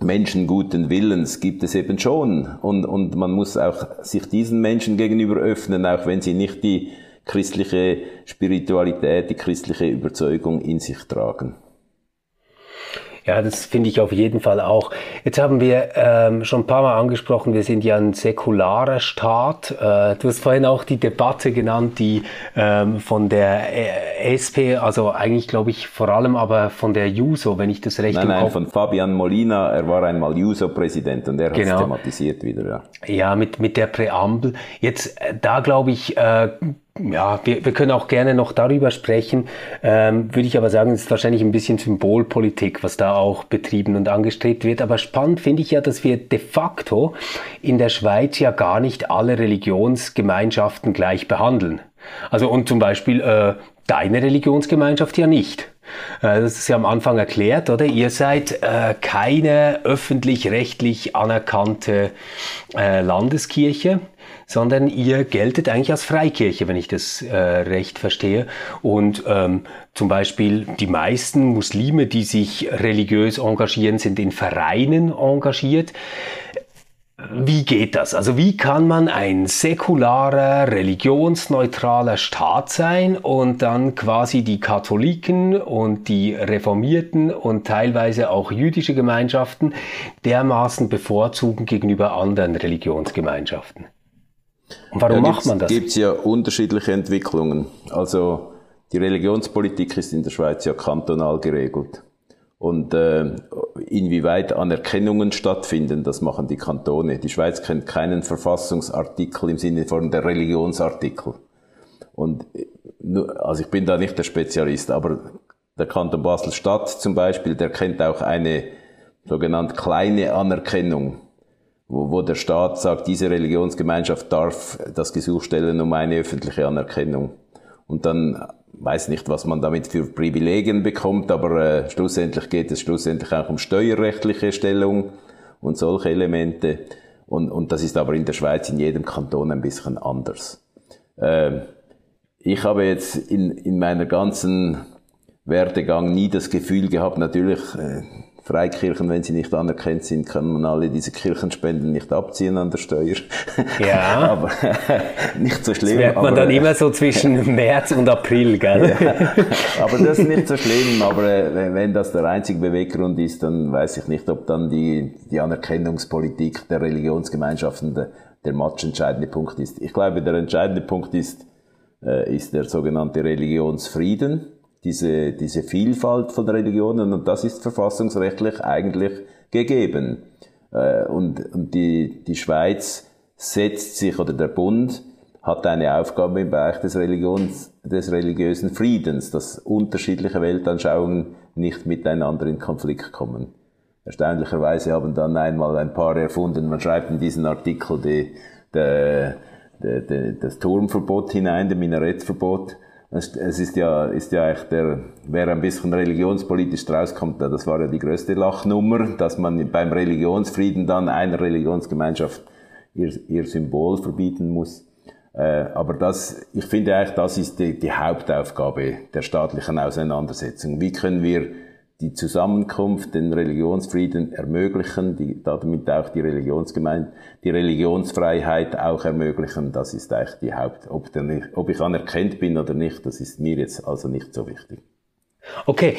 Menschen guten Willens gibt es eben schon. Und, und man muss auch sich diesen Menschen gegenüber öffnen, auch wenn sie nicht die christliche Spiritualität, die christliche Überzeugung in sich tragen. Ja, das finde ich auf jeden Fall auch. Jetzt haben wir ähm, schon ein paar Mal angesprochen, wir sind ja ein säkularer Staat. Äh, du hast vorhin auch die Debatte genannt, die ähm, von der äh, SP, also eigentlich glaube ich vor allem aber von der Juso, wenn ich das recht nein, nein, von Fabian Molina, er war einmal Juso-Präsident und er genau. hat es thematisiert wieder. Ja, ja mit, mit der Präambel. Jetzt, äh, da glaube ich, äh, ja, wir, wir können auch gerne noch darüber sprechen. Ähm, würde ich aber sagen, es ist wahrscheinlich ein bisschen Symbolpolitik, was da auch betrieben und angestrebt wird. Aber spannend finde ich ja, dass wir de facto in der Schweiz ja gar nicht alle Religionsgemeinschaften gleich behandeln. Also und zum Beispiel äh, deine Religionsgemeinschaft ja nicht. Äh, das ist ja am Anfang erklärt, oder? Ihr seid äh, keine öffentlich-rechtlich anerkannte äh, Landeskirche sondern ihr geltet eigentlich als Freikirche, wenn ich das äh, recht verstehe. Und ähm, zum Beispiel die meisten Muslime, die sich religiös engagieren, sind in Vereinen engagiert. Wie geht das? Also wie kann man ein säkularer, religionsneutraler Staat sein und dann quasi die Katholiken und die Reformierten und teilweise auch jüdische Gemeinschaften dermaßen bevorzugen gegenüber anderen Religionsgemeinschaften? Und warum ja, macht man das? Es gibt ja unterschiedliche Entwicklungen. Also die Religionspolitik ist in der Schweiz ja kantonal geregelt. Und äh, inwieweit Anerkennungen stattfinden, das machen die Kantone. Die Schweiz kennt keinen Verfassungsartikel im Sinne von der Religionsartikel. Und äh, also ich bin da nicht der Spezialist, aber der Kanton Basel-Stadt zum Beispiel, der kennt auch eine sogenannte kleine Anerkennung wo, wo der Staat sagt, diese Religionsgemeinschaft darf das Gesuch stellen um eine öffentliche Anerkennung. Und dann weiß nicht, was man damit für Privilegien bekommt, aber äh, schlussendlich geht es schlussendlich auch um steuerrechtliche Stellung und solche Elemente. Und, und das ist aber in der Schweiz in jedem Kanton ein bisschen anders. Äh, ich habe jetzt in, in meiner ganzen Werdegang nie das Gefühl gehabt, natürlich, äh, Freikirchen, wenn sie nicht anerkannt sind, kann man alle diese Kirchenspenden nicht abziehen an der Steuer. Ja. aber nicht so schlimm. Das merkt man aber, dann immer so zwischen März und April, gell? Ja, aber das ist nicht so schlimm. Aber äh, wenn das der einzige Beweggrund ist, dann weiß ich nicht, ob dann die, die Anerkennungspolitik der Religionsgemeinschaften der, der matchentscheidende Punkt ist. Ich glaube, der entscheidende Punkt ist, äh, ist der sogenannte Religionsfrieden diese, diese Vielfalt von Religionen und das ist verfassungsrechtlich eigentlich gegeben. Äh, und, und die, die Schweiz setzt sich, oder der Bund hat eine Aufgabe im Bereich des, Religions, des religiösen Friedens, dass unterschiedliche Weltanschauungen nicht miteinander in Konflikt kommen. Erstaunlicherweise haben dann einmal ein paar erfunden, man schreibt in diesen Artikel die, die, die, das Turmverbot hinein, das Minarettverbot, es, ist ja, ist ja echt der, wer ein bisschen religionspolitisch rauskommt, das war ja die größte Lachnummer, dass man beim Religionsfrieden dann einer Religionsgemeinschaft ihr, ihr Symbol verbieten muss. Äh, aber das, ich finde eigentlich, das ist die, die Hauptaufgabe der staatlichen Auseinandersetzung. Wie können wir die Zusammenkunft, den Religionsfrieden ermöglichen, die, damit auch die Religionsgemeinde, die Religionsfreiheit auch ermöglichen, das ist eigentlich die Haupt, ob, der, ob ich anerkannt bin oder nicht, das ist mir jetzt also nicht so wichtig. Okay,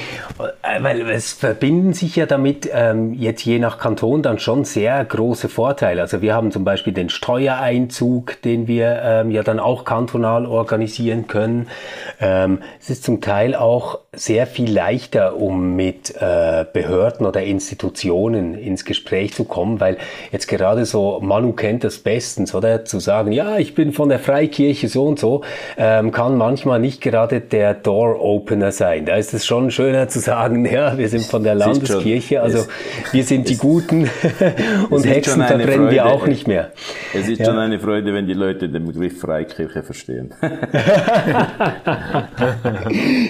äh, weil es verbinden sich ja damit ähm, jetzt je nach Kanton dann schon sehr große Vorteile. Also wir haben zum Beispiel den Steuereinzug, den wir ähm, ja dann auch kantonal organisieren können. Ähm, es ist zum Teil auch sehr viel leichter, um mit äh, Behörden oder Institutionen ins Gespräch zu kommen, weil jetzt gerade so Manu kennt das bestens, oder zu sagen, ja, ich bin von der Freikirche so und so, ähm, kann manchmal nicht gerade der Door Opener sein. Da ist es schon schöner zu sagen, ja, wir sind von der Landeskirche, also wir sind die Guten und Hexen verbrennen wir auch nicht mehr. Es ist ja. schon eine Freude, wenn die Leute den Begriff Freikirche verstehen.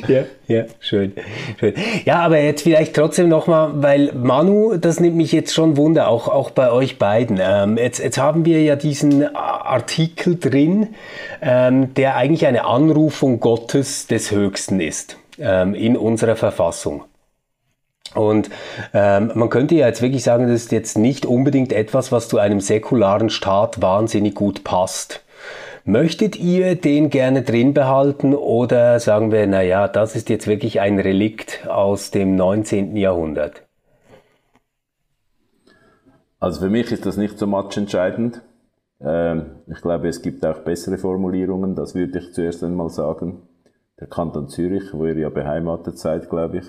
ja, ja, schön, schön. Ja, aber jetzt vielleicht trotzdem nochmal, weil Manu, das nimmt mich jetzt schon Wunder, auch, auch bei euch beiden. Ähm, jetzt, jetzt haben wir ja diesen Artikel drin, ähm, der eigentlich eine Anrufung Gottes des Höchsten ist ähm, in unserer Verfassung. Und ähm, man könnte ja jetzt wirklich sagen, das ist jetzt nicht unbedingt etwas, was zu einem säkularen Staat wahnsinnig gut passt. Möchtet ihr den gerne drin behalten oder sagen wir, na ja, das ist jetzt wirklich ein Relikt aus dem 19. Jahrhundert? Also für mich ist das nicht so matchentscheidend. Ähm, ich glaube, es gibt auch bessere Formulierungen, das würde ich zuerst einmal sagen der Kanton Zürich, wo ihr ja beheimatet seid, glaube ich,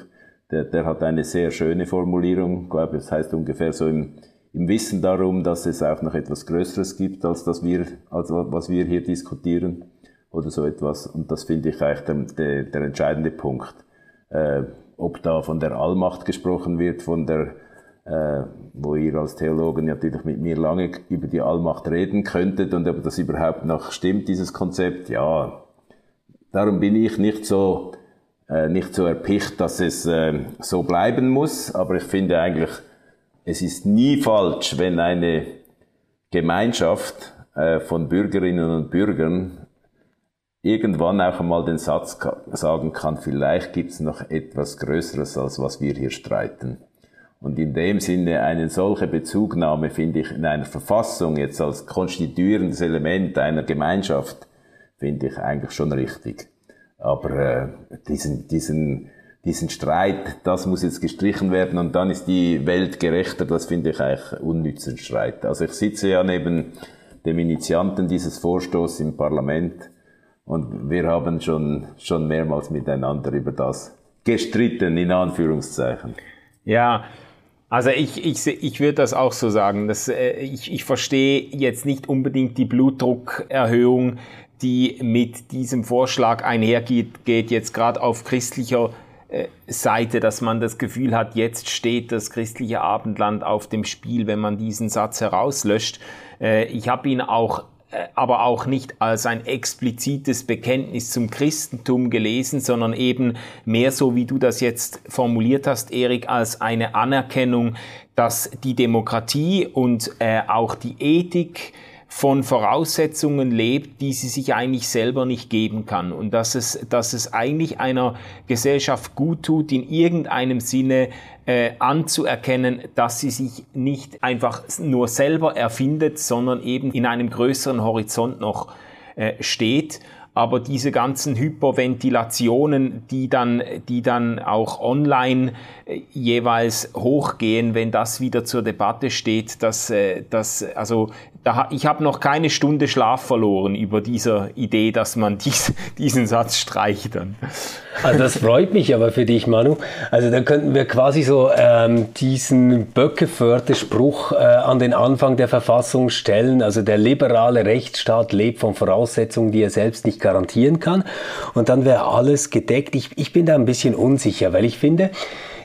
der, der hat eine sehr schöne Formulierung, glaube ich, das heißt ungefähr so im, im Wissen darum, dass es auch noch etwas Größeres gibt, als das wir, als was wir hier diskutieren oder so etwas. Und das finde ich eigentlich der, der, der entscheidende Punkt. Äh, ob da von der Allmacht gesprochen wird, von der, äh, wo ihr als Theologen natürlich mit mir lange über die Allmacht reden könntet und ob das überhaupt noch stimmt, dieses Konzept, ja, Darum bin ich nicht so, äh, nicht so erpicht, dass es äh, so bleiben muss. Aber ich finde eigentlich, es ist nie falsch, wenn eine Gemeinschaft äh, von Bürgerinnen und Bürgern irgendwann auch einmal den Satz sagen kann, vielleicht gibt es noch etwas Größeres, als was wir hier streiten. Und in dem Sinne eine solche Bezugnahme finde ich in einer Verfassung jetzt als konstituierendes Element einer Gemeinschaft finde ich eigentlich schon richtig. Aber äh, diesen, diesen, diesen Streit, das muss jetzt gestrichen werden und dann ist die Welt gerechter, das finde ich eigentlich unnützen Streit. Also ich sitze ja neben dem Initianten dieses Vorstoßes im Parlament und wir haben schon, schon mehrmals miteinander über das gestritten, in Anführungszeichen. Ja, also ich, ich, ich würde das auch so sagen. Dass, äh, ich, ich verstehe jetzt nicht unbedingt die Blutdruckerhöhung die mit diesem Vorschlag einhergeht, geht jetzt gerade auf christlicher Seite, dass man das Gefühl hat, jetzt steht das christliche Abendland auf dem Spiel, wenn man diesen Satz herauslöscht. Äh, ich habe ihn auch äh, aber auch nicht als ein explizites Bekenntnis zum Christentum gelesen, sondern eben mehr so, wie du das jetzt formuliert hast, Erik, als eine Anerkennung, dass die Demokratie und äh, auch die Ethik von Voraussetzungen lebt, die sie sich eigentlich selber nicht geben kann. Und dass es, dass es eigentlich einer Gesellschaft gut tut, in irgendeinem Sinne äh, anzuerkennen, dass sie sich nicht einfach nur selber erfindet, sondern eben in einem größeren Horizont noch äh, steht aber diese ganzen Hyperventilationen, die dann, die dann auch online äh, jeweils hochgehen, wenn das wieder zur Debatte steht, dass, äh, dass also da, ich habe noch keine Stunde Schlaf verloren über dieser Idee, dass man dies, diesen Satz streicht dann. Also das freut mich aber für dich, Manu. Also da könnten wir quasi so ähm, diesen Böckeförde-Spruch äh, an den Anfang der Verfassung stellen. Also der liberale Rechtsstaat lebt von Voraussetzungen, die er selbst nicht garantieren kann. Und dann wäre alles gedeckt. Ich, ich bin da ein bisschen unsicher, weil ich finde,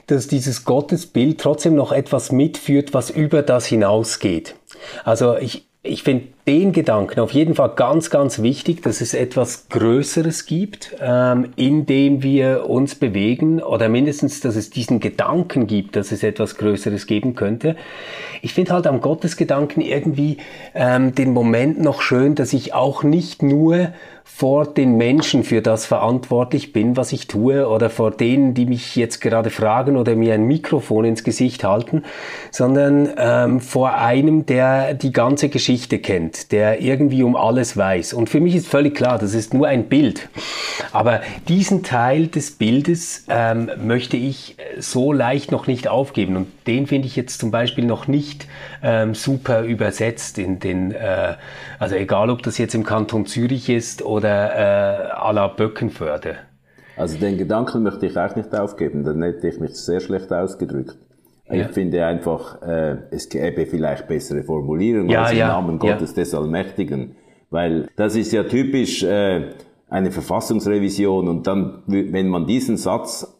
dass dieses Gottesbild trotzdem noch etwas mitführt, was über das hinausgeht. Also ich, ich finde den Gedanken auf jeden Fall ganz, ganz wichtig, dass es etwas Größeres gibt, ähm, in dem wir uns bewegen oder mindestens, dass es diesen Gedanken gibt, dass es etwas Größeres geben könnte. Ich finde halt am Gottesgedanken irgendwie ähm, den Moment noch schön, dass ich auch nicht nur vor den Menschen für das verantwortlich bin, was ich tue, oder vor denen, die mich jetzt gerade fragen oder mir ein Mikrofon ins Gesicht halten, sondern ähm, vor einem, der die ganze Geschichte kennt, der irgendwie um alles weiß. Und für mich ist völlig klar, das ist nur ein Bild. Aber diesen Teil des Bildes ähm, möchte ich so leicht noch nicht aufgeben. Und den finde ich jetzt zum Beispiel noch nicht ähm, super übersetzt in den, äh, also egal ob das jetzt im Kanton Zürich ist oder äh, à la Böckenförde. Also den Gedanken möchte ich auch nicht aufgeben, dann hätte ich mich sehr schlecht ausgedrückt. Ja. Ich finde einfach, äh, es gäbe vielleicht bessere Formulierungen ja, als im ja, Namen Gottes des Allmächtigen. Weil das ist ja typisch äh, eine Verfassungsrevision und dann, wenn man diesen Satz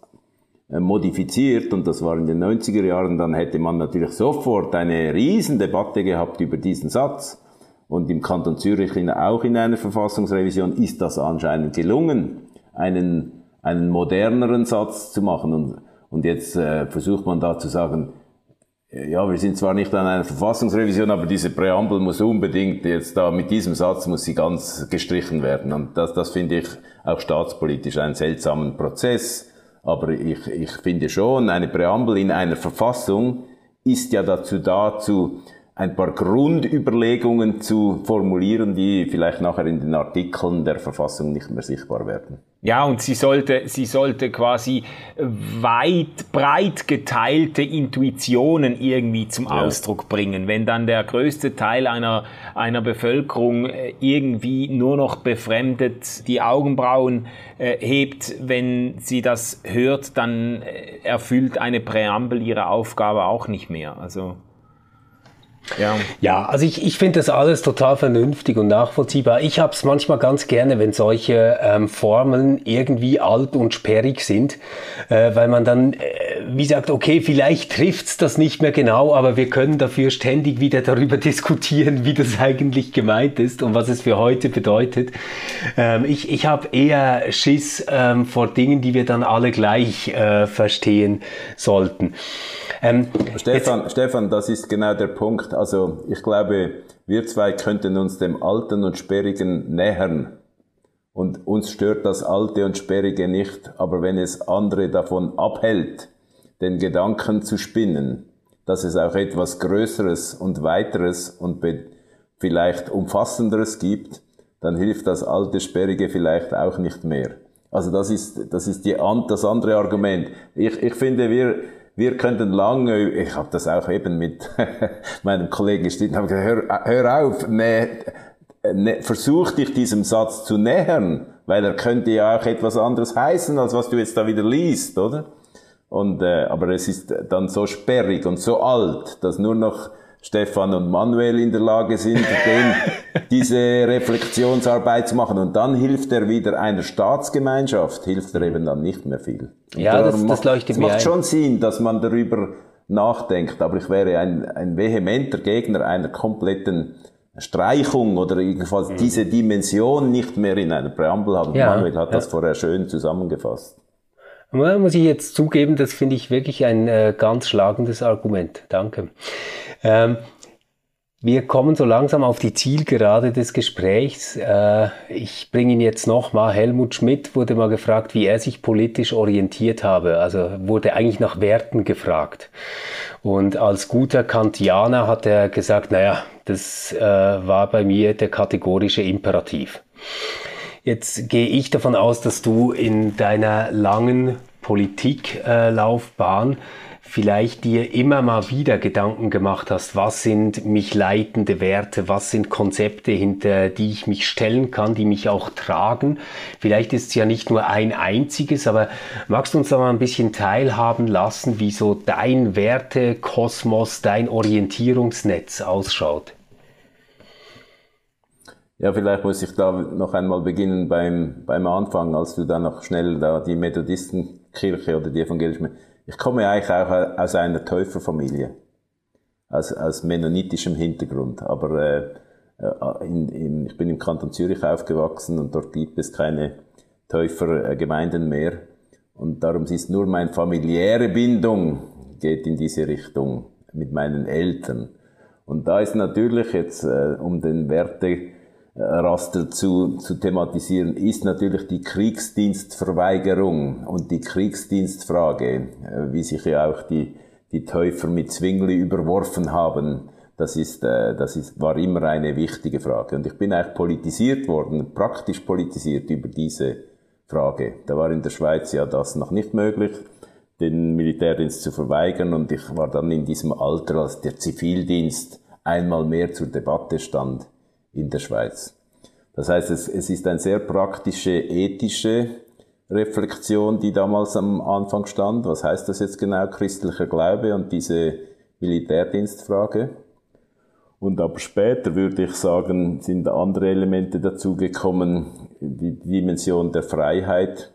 äh, modifiziert, und das war in den 90er Jahren, dann hätte man natürlich sofort eine Riesendebatte gehabt über diesen Satz. Und im Kanton Zürich in, auch in einer Verfassungsrevision ist das anscheinend gelungen, einen, einen moderneren Satz zu machen. Und, und jetzt äh, versucht man da zu sagen, äh, ja, wir sind zwar nicht an einer Verfassungsrevision, aber diese Präambel muss unbedingt jetzt da mit diesem Satz muss sie ganz gestrichen werden. Und das, das finde ich auch staatspolitisch einen seltsamen Prozess. Aber ich, ich finde schon, eine Präambel in einer Verfassung ist ja dazu da, zu, ein paar Grundüberlegungen zu formulieren, die vielleicht nachher in den Artikeln der Verfassung nicht mehr sichtbar werden. Ja, und sie sollte, sie sollte quasi weit, breit geteilte Intuitionen irgendwie zum ja. Ausdruck bringen. Wenn dann der größte Teil einer, einer Bevölkerung äh, irgendwie nur noch befremdet die Augenbrauen äh, hebt, wenn sie das hört, dann äh, erfüllt eine Präambel ihre Aufgabe auch nicht mehr. Also ja. ja, also ich, ich finde das alles total vernünftig und nachvollziehbar. Ich habe es manchmal ganz gerne, wenn solche ähm, Formeln irgendwie alt und sperrig sind, äh, weil man dann, äh, wie sagt, okay, vielleicht trifft's das nicht mehr genau, aber wir können dafür ständig wieder darüber diskutieren, wie das eigentlich gemeint ist und was es für heute bedeutet. Ähm, ich ich habe eher Schiss ähm, vor Dingen, die wir dann alle gleich äh, verstehen sollten. Ähm, Stefan, Stefan, das ist genau der Punkt. Also ich glaube, wir zwei könnten uns dem Alten und Sperrigen nähern. Und uns stört das Alte und Sperrige nicht. Aber wenn es andere davon abhält, den Gedanken zu spinnen, dass es auch etwas Größeres und Weiteres und vielleicht Umfassenderes gibt, dann hilft das alte Sperrige vielleicht auch nicht mehr. Also das ist, das ist die, das andere Argument. Ich, ich finde, wir, wir könnten lange, ich habe das auch eben mit meinem Kollegen gestritten, habe gesagt, hör, hör auf, ne, ne, versuch dich diesem Satz zu nähern, weil er könnte ja auch etwas anderes heißen, als was du jetzt da wieder liest, oder? Und, äh, aber es ist dann so sperrig und so alt, dass nur noch Stefan und Manuel in der Lage sind, diese Reflexionsarbeit zu machen. Und dann hilft er wieder einer Staatsgemeinschaft, hilft er eben dann nicht mehr viel. Und ja, das, das leuchtet es mir macht ein. schon Sinn, dass man darüber nachdenkt, aber ich wäre ein, ein vehementer Gegner einer kompletten Streichung oder jedenfalls mhm. diese Dimension nicht mehr in einer Präambel haben. Ja, Manuel hat ja. das vorher schön zusammengefasst. Muss ich jetzt zugeben, das finde ich wirklich ein äh, ganz schlagendes Argument. Danke. Ähm, Wir kommen so langsam auf die Zielgerade des Gesprächs. Äh, ich bringe ihn jetzt nochmal. Helmut Schmidt wurde mal gefragt, wie er sich politisch orientiert habe. Also wurde eigentlich nach Werten gefragt. Und als guter Kantianer hat er gesagt, naja, das äh, war bei mir der kategorische Imperativ. Jetzt gehe ich davon aus, dass du in deiner langen Politiklaufbahn äh, vielleicht dir immer mal wieder Gedanken gemacht hast, was sind mich leitende Werte, was sind Konzepte, hinter die ich mich stellen kann, die mich auch tragen. Vielleicht ist es ja nicht nur ein einziges, aber magst du uns da mal ein bisschen teilhaben lassen, wie so dein Wertekosmos, dein Orientierungsnetz ausschaut? Ja, vielleicht muss ich da noch einmal beginnen beim, beim Anfang, als du dann noch schnell da die Methodistenkirche oder die evangelische ich komme eigentlich auch aus einer Täuferfamilie, aus, aus mennonitischem Hintergrund, aber äh, äh, in, in, ich bin im Kanton Zürich aufgewachsen und dort gibt es keine Täufergemeinden mehr. Und darum ist nur meine familiäre Bindung geht in diese Richtung mit meinen Eltern. Und da ist natürlich jetzt, äh, um den Werte Raster zu, zu thematisieren, ist natürlich die Kriegsdienstverweigerung und die Kriegsdienstfrage, äh, wie sich ja auch die, die Täufer mit Zwingli überworfen haben. Das ist, äh, das ist, war immer eine wichtige Frage. Und ich bin eigentlich politisiert worden, praktisch politisiert über diese Frage. Da war in der Schweiz ja das noch nicht möglich, den Militärdienst zu verweigern. Und ich war dann in diesem Alter, als der Zivildienst einmal mehr zur Debatte stand in der Schweiz. Das heißt, es, es ist eine sehr praktische, ethische Reflexion, die damals am Anfang stand. Was heißt das jetzt genau, christlicher Glaube und diese Militärdienstfrage? Und aber später würde ich sagen, sind andere Elemente dazugekommen, die Dimension der Freiheit,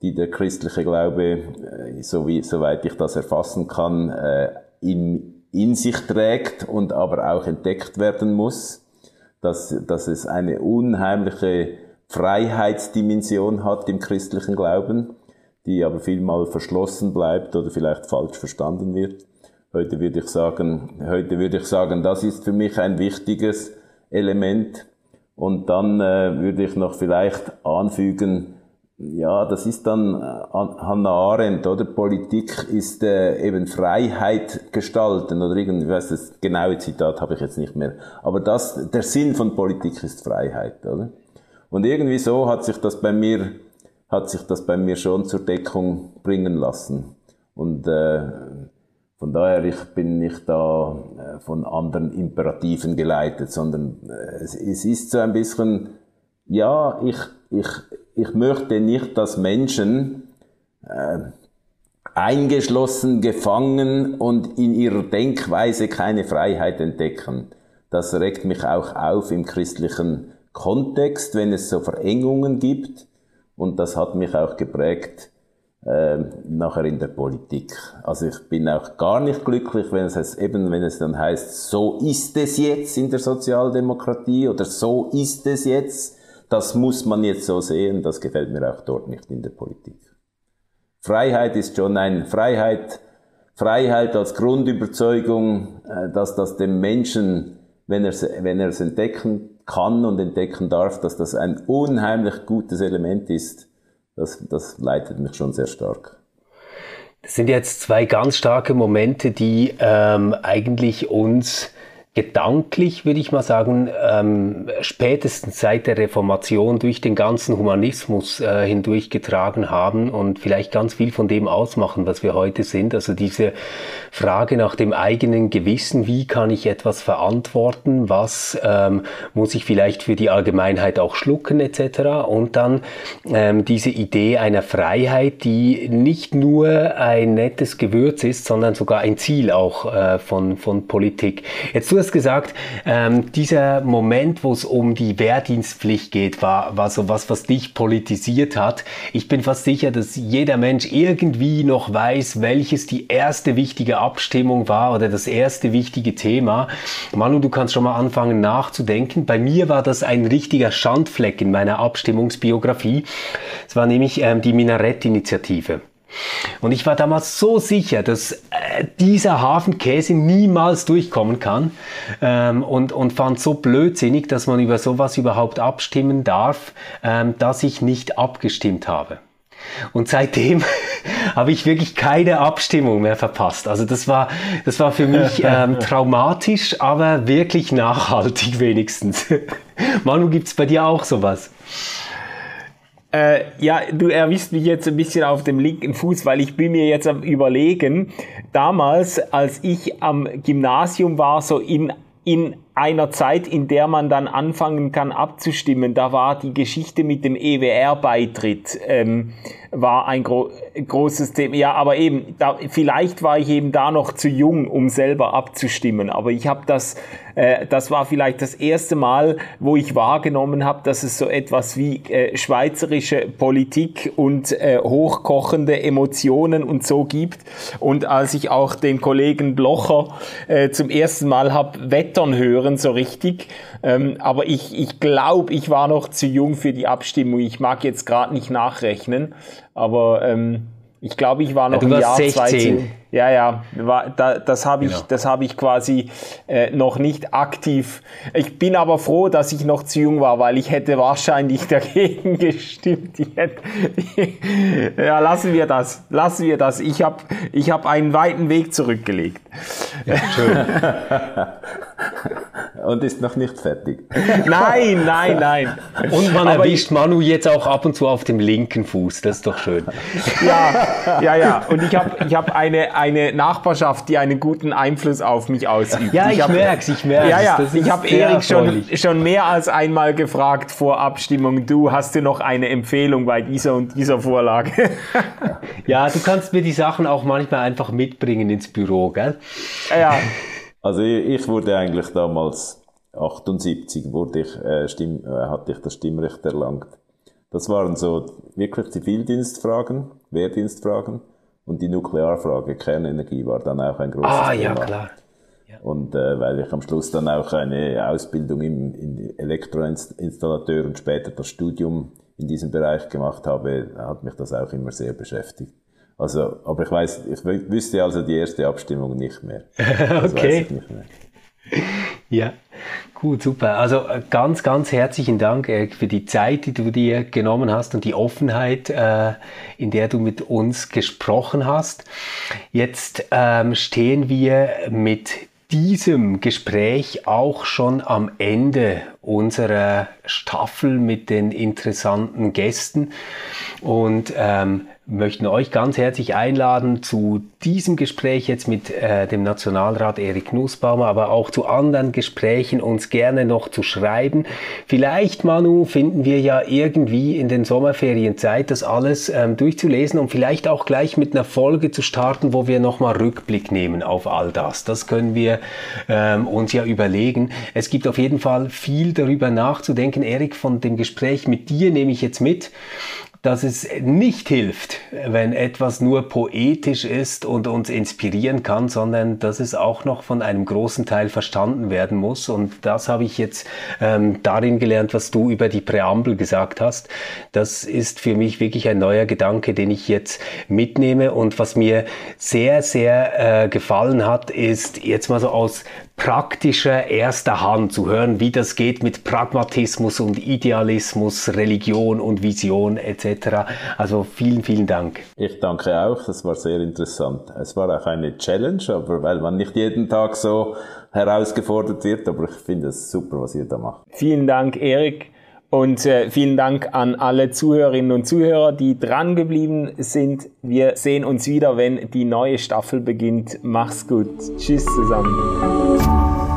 die der christliche Glaube, äh, so wie, soweit ich das erfassen kann, äh, in, in sich trägt und aber auch entdeckt werden muss dass, dass es eine unheimliche Freiheitsdimension hat im christlichen Glauben, die aber vielmal verschlossen bleibt oder vielleicht falsch verstanden wird. Heute würde ich sagen, heute würde ich sagen, das ist für mich ein wichtiges Element. Und dann äh, würde ich noch vielleicht anfügen, ja, das ist dann äh, Hannah Arendt, oder? Politik ist äh, eben Freiheit gestalten, oder irgendwie, ich weiß das genaue Zitat habe ich jetzt nicht mehr. Aber das, der Sinn von Politik ist Freiheit, oder? Und irgendwie so hat sich das bei mir, hat sich das bei mir schon zur Deckung bringen lassen. Und äh, von daher ich bin nicht da äh, von anderen Imperativen geleitet, sondern äh, es, es ist so ein bisschen, ja, ich, ich, ich möchte nicht, dass Menschen äh, eingeschlossen, gefangen und in ihrer Denkweise keine Freiheit entdecken. Das regt mich auch auf im christlichen Kontext, wenn es so Verengungen gibt. Und das hat mich auch geprägt äh, nachher in der Politik. Also ich bin auch gar nicht glücklich, wenn es heißt, eben, wenn es dann heißt, so ist es jetzt in der Sozialdemokratie oder so ist es jetzt das muss man jetzt so sehen, das gefällt mir auch dort nicht in der Politik. Freiheit ist schon ein Freiheit, Freiheit als Grundüberzeugung, äh, dass das dem Menschen, wenn er, wenn er es entdecken kann und entdecken darf, dass das ein unheimlich gutes Element ist, das, das leitet mich schon sehr stark. Das sind jetzt zwei ganz starke Momente, die ähm, eigentlich uns gedanklich, würde ich mal sagen, ähm, spätestens seit der Reformation durch den ganzen Humanismus äh, hindurchgetragen haben und vielleicht ganz viel von dem ausmachen, was wir heute sind. Also diese Frage nach dem eigenen Gewissen, wie kann ich etwas verantworten, was ähm, muss ich vielleicht für die Allgemeinheit auch schlucken etc. Und dann ähm, diese Idee einer Freiheit, die nicht nur ein nettes Gewürz ist, sondern sogar ein Ziel auch äh, von, von Politik. Jetzt du hast gesagt, ähm, dieser Moment, wo es um die Wehrdienstpflicht geht, war, war so was, was dich politisiert hat. Ich bin fast sicher, dass jeder Mensch irgendwie noch weiß, welches die erste wichtige Abstimmung war oder das erste wichtige Thema. Manu, du kannst schon mal anfangen nachzudenken. Bei mir war das ein richtiger Schandfleck in meiner Abstimmungsbiografie. Es war nämlich ähm, die Minarett-Initiative. Und ich war damals so sicher, dass äh, dieser Hafenkäse niemals durchkommen kann ähm, und, und fand so blödsinnig, dass man über sowas überhaupt abstimmen darf, ähm, dass ich nicht abgestimmt habe. Und seitdem habe ich wirklich keine Abstimmung mehr verpasst. Also das war, das war für mich ähm, traumatisch, aber wirklich nachhaltig wenigstens. Manu, gibt es bei dir auch sowas? Äh, ja, du erwischt mich jetzt ein bisschen auf dem linken Fuß, weil ich bin mir jetzt am überlegen, damals, als ich am Gymnasium war, so in, in einer Zeit, in der man dann anfangen kann abzustimmen, da war die Geschichte mit dem EWR-Beitritt ähm, war ein gro großes Thema. Ja, aber eben, da, vielleicht war ich eben da noch zu jung, um selber abzustimmen. Aber ich habe das, äh, das war vielleicht das erste Mal, wo ich wahrgenommen habe, dass es so etwas wie äh, schweizerische Politik und äh, hochkochende Emotionen und so gibt. Und als ich auch den Kollegen Blocher äh, zum ersten Mal habe wettern hören, so richtig, ähm, aber ich, ich glaube, ich war noch zu jung für die Abstimmung. Ich mag jetzt gerade nicht nachrechnen, aber ähm, ich glaube, ich war noch ja, im Jahr 16. 20. Ja, ja, war, da, das habe ich, genau. das habe ich quasi äh, noch nicht aktiv. Ich bin aber froh, dass ich noch zu jung war, weil ich hätte wahrscheinlich dagegen gestimmt. Hätte, ja, lassen wir das, lassen wir das. Ich habe, ich habe einen weiten Weg zurückgelegt. Ja, schön. Und ist noch nicht fertig. Nein, nein, nein. Und man aber erwischt Manu jetzt auch ab und zu auf dem linken Fuß. Das ist doch schön. Ja, ja, ja. Und ich habe, ich habe eine eine Nachbarschaft, die einen guten Einfluss auf mich ausübt. Ja, ich, ich merke ich merke Ja, ja, ich habe Erik schon, schon mehr als einmal gefragt vor Abstimmung, du, hast du noch eine Empfehlung bei dieser und dieser Vorlage? ja, du kannst mir die Sachen auch manchmal einfach mitbringen ins Büro, gell? Ja. Also ich wurde eigentlich damals 78 wurde ich, äh, Stimm, äh, hatte ich das Stimmrecht erlangt. Das waren so wirklich Zivildienstfragen, Wehrdienstfragen. Und die Nuklearfrage, Kernenergie, war dann auch ein großes ah, Thema. ja, klar. Ja. Und äh, weil ich am Schluss dann auch eine Ausbildung im, in Elektroinstallateur und später das Studium in diesem Bereich gemacht habe, hat mich das auch immer sehr beschäftigt. Also, aber ich weiß, ich wüsste also die erste Abstimmung nicht mehr. okay. Nicht mehr. Ja. Gut, super. Also äh, ganz, ganz herzlichen Dank äh, für die Zeit, die du dir genommen hast und die Offenheit, äh, in der du mit uns gesprochen hast. Jetzt ähm, stehen wir mit diesem Gespräch auch schon am Ende unserer Staffel mit den interessanten Gästen und ähm, möchten euch ganz herzlich einladen zu diesem Gespräch jetzt mit äh, dem Nationalrat Erik Nussbaumer, aber auch zu anderen Gesprächen uns gerne noch zu schreiben. Vielleicht, Manu, finden wir ja irgendwie in den Sommerferien Zeit, das alles ähm, durchzulesen und vielleicht auch gleich mit einer Folge zu starten, wo wir nochmal Rückblick nehmen auf all das. Das können wir ähm, uns ja überlegen. Es gibt auf jeden Fall viel darüber nachzudenken. Erik, von dem Gespräch mit dir nehme ich jetzt mit, dass es nicht hilft, wenn etwas nur poetisch ist und uns inspirieren kann, sondern dass es auch noch von einem großen Teil verstanden werden muss. Und das habe ich jetzt ähm, darin gelernt, was du über die Präambel gesagt hast. Das ist für mich wirklich ein neuer Gedanke, den ich jetzt mitnehme. Und was mir sehr, sehr äh, gefallen hat, ist jetzt mal so aus praktischer erster Hand zu hören, wie das geht mit Pragmatismus und Idealismus, Religion und Vision etc. Also vielen, vielen Dank. Ich danke auch, das war sehr interessant. Es war auch eine Challenge, aber weil man nicht jeden Tag so herausgefordert wird, aber ich finde es super, was ihr da macht. Vielen Dank, Erik. Und äh, vielen Dank an alle Zuhörerinnen und Zuhörer, die dran geblieben sind. Wir sehen uns wieder, wenn die neue Staffel beginnt. Mach's gut. Tschüss zusammen.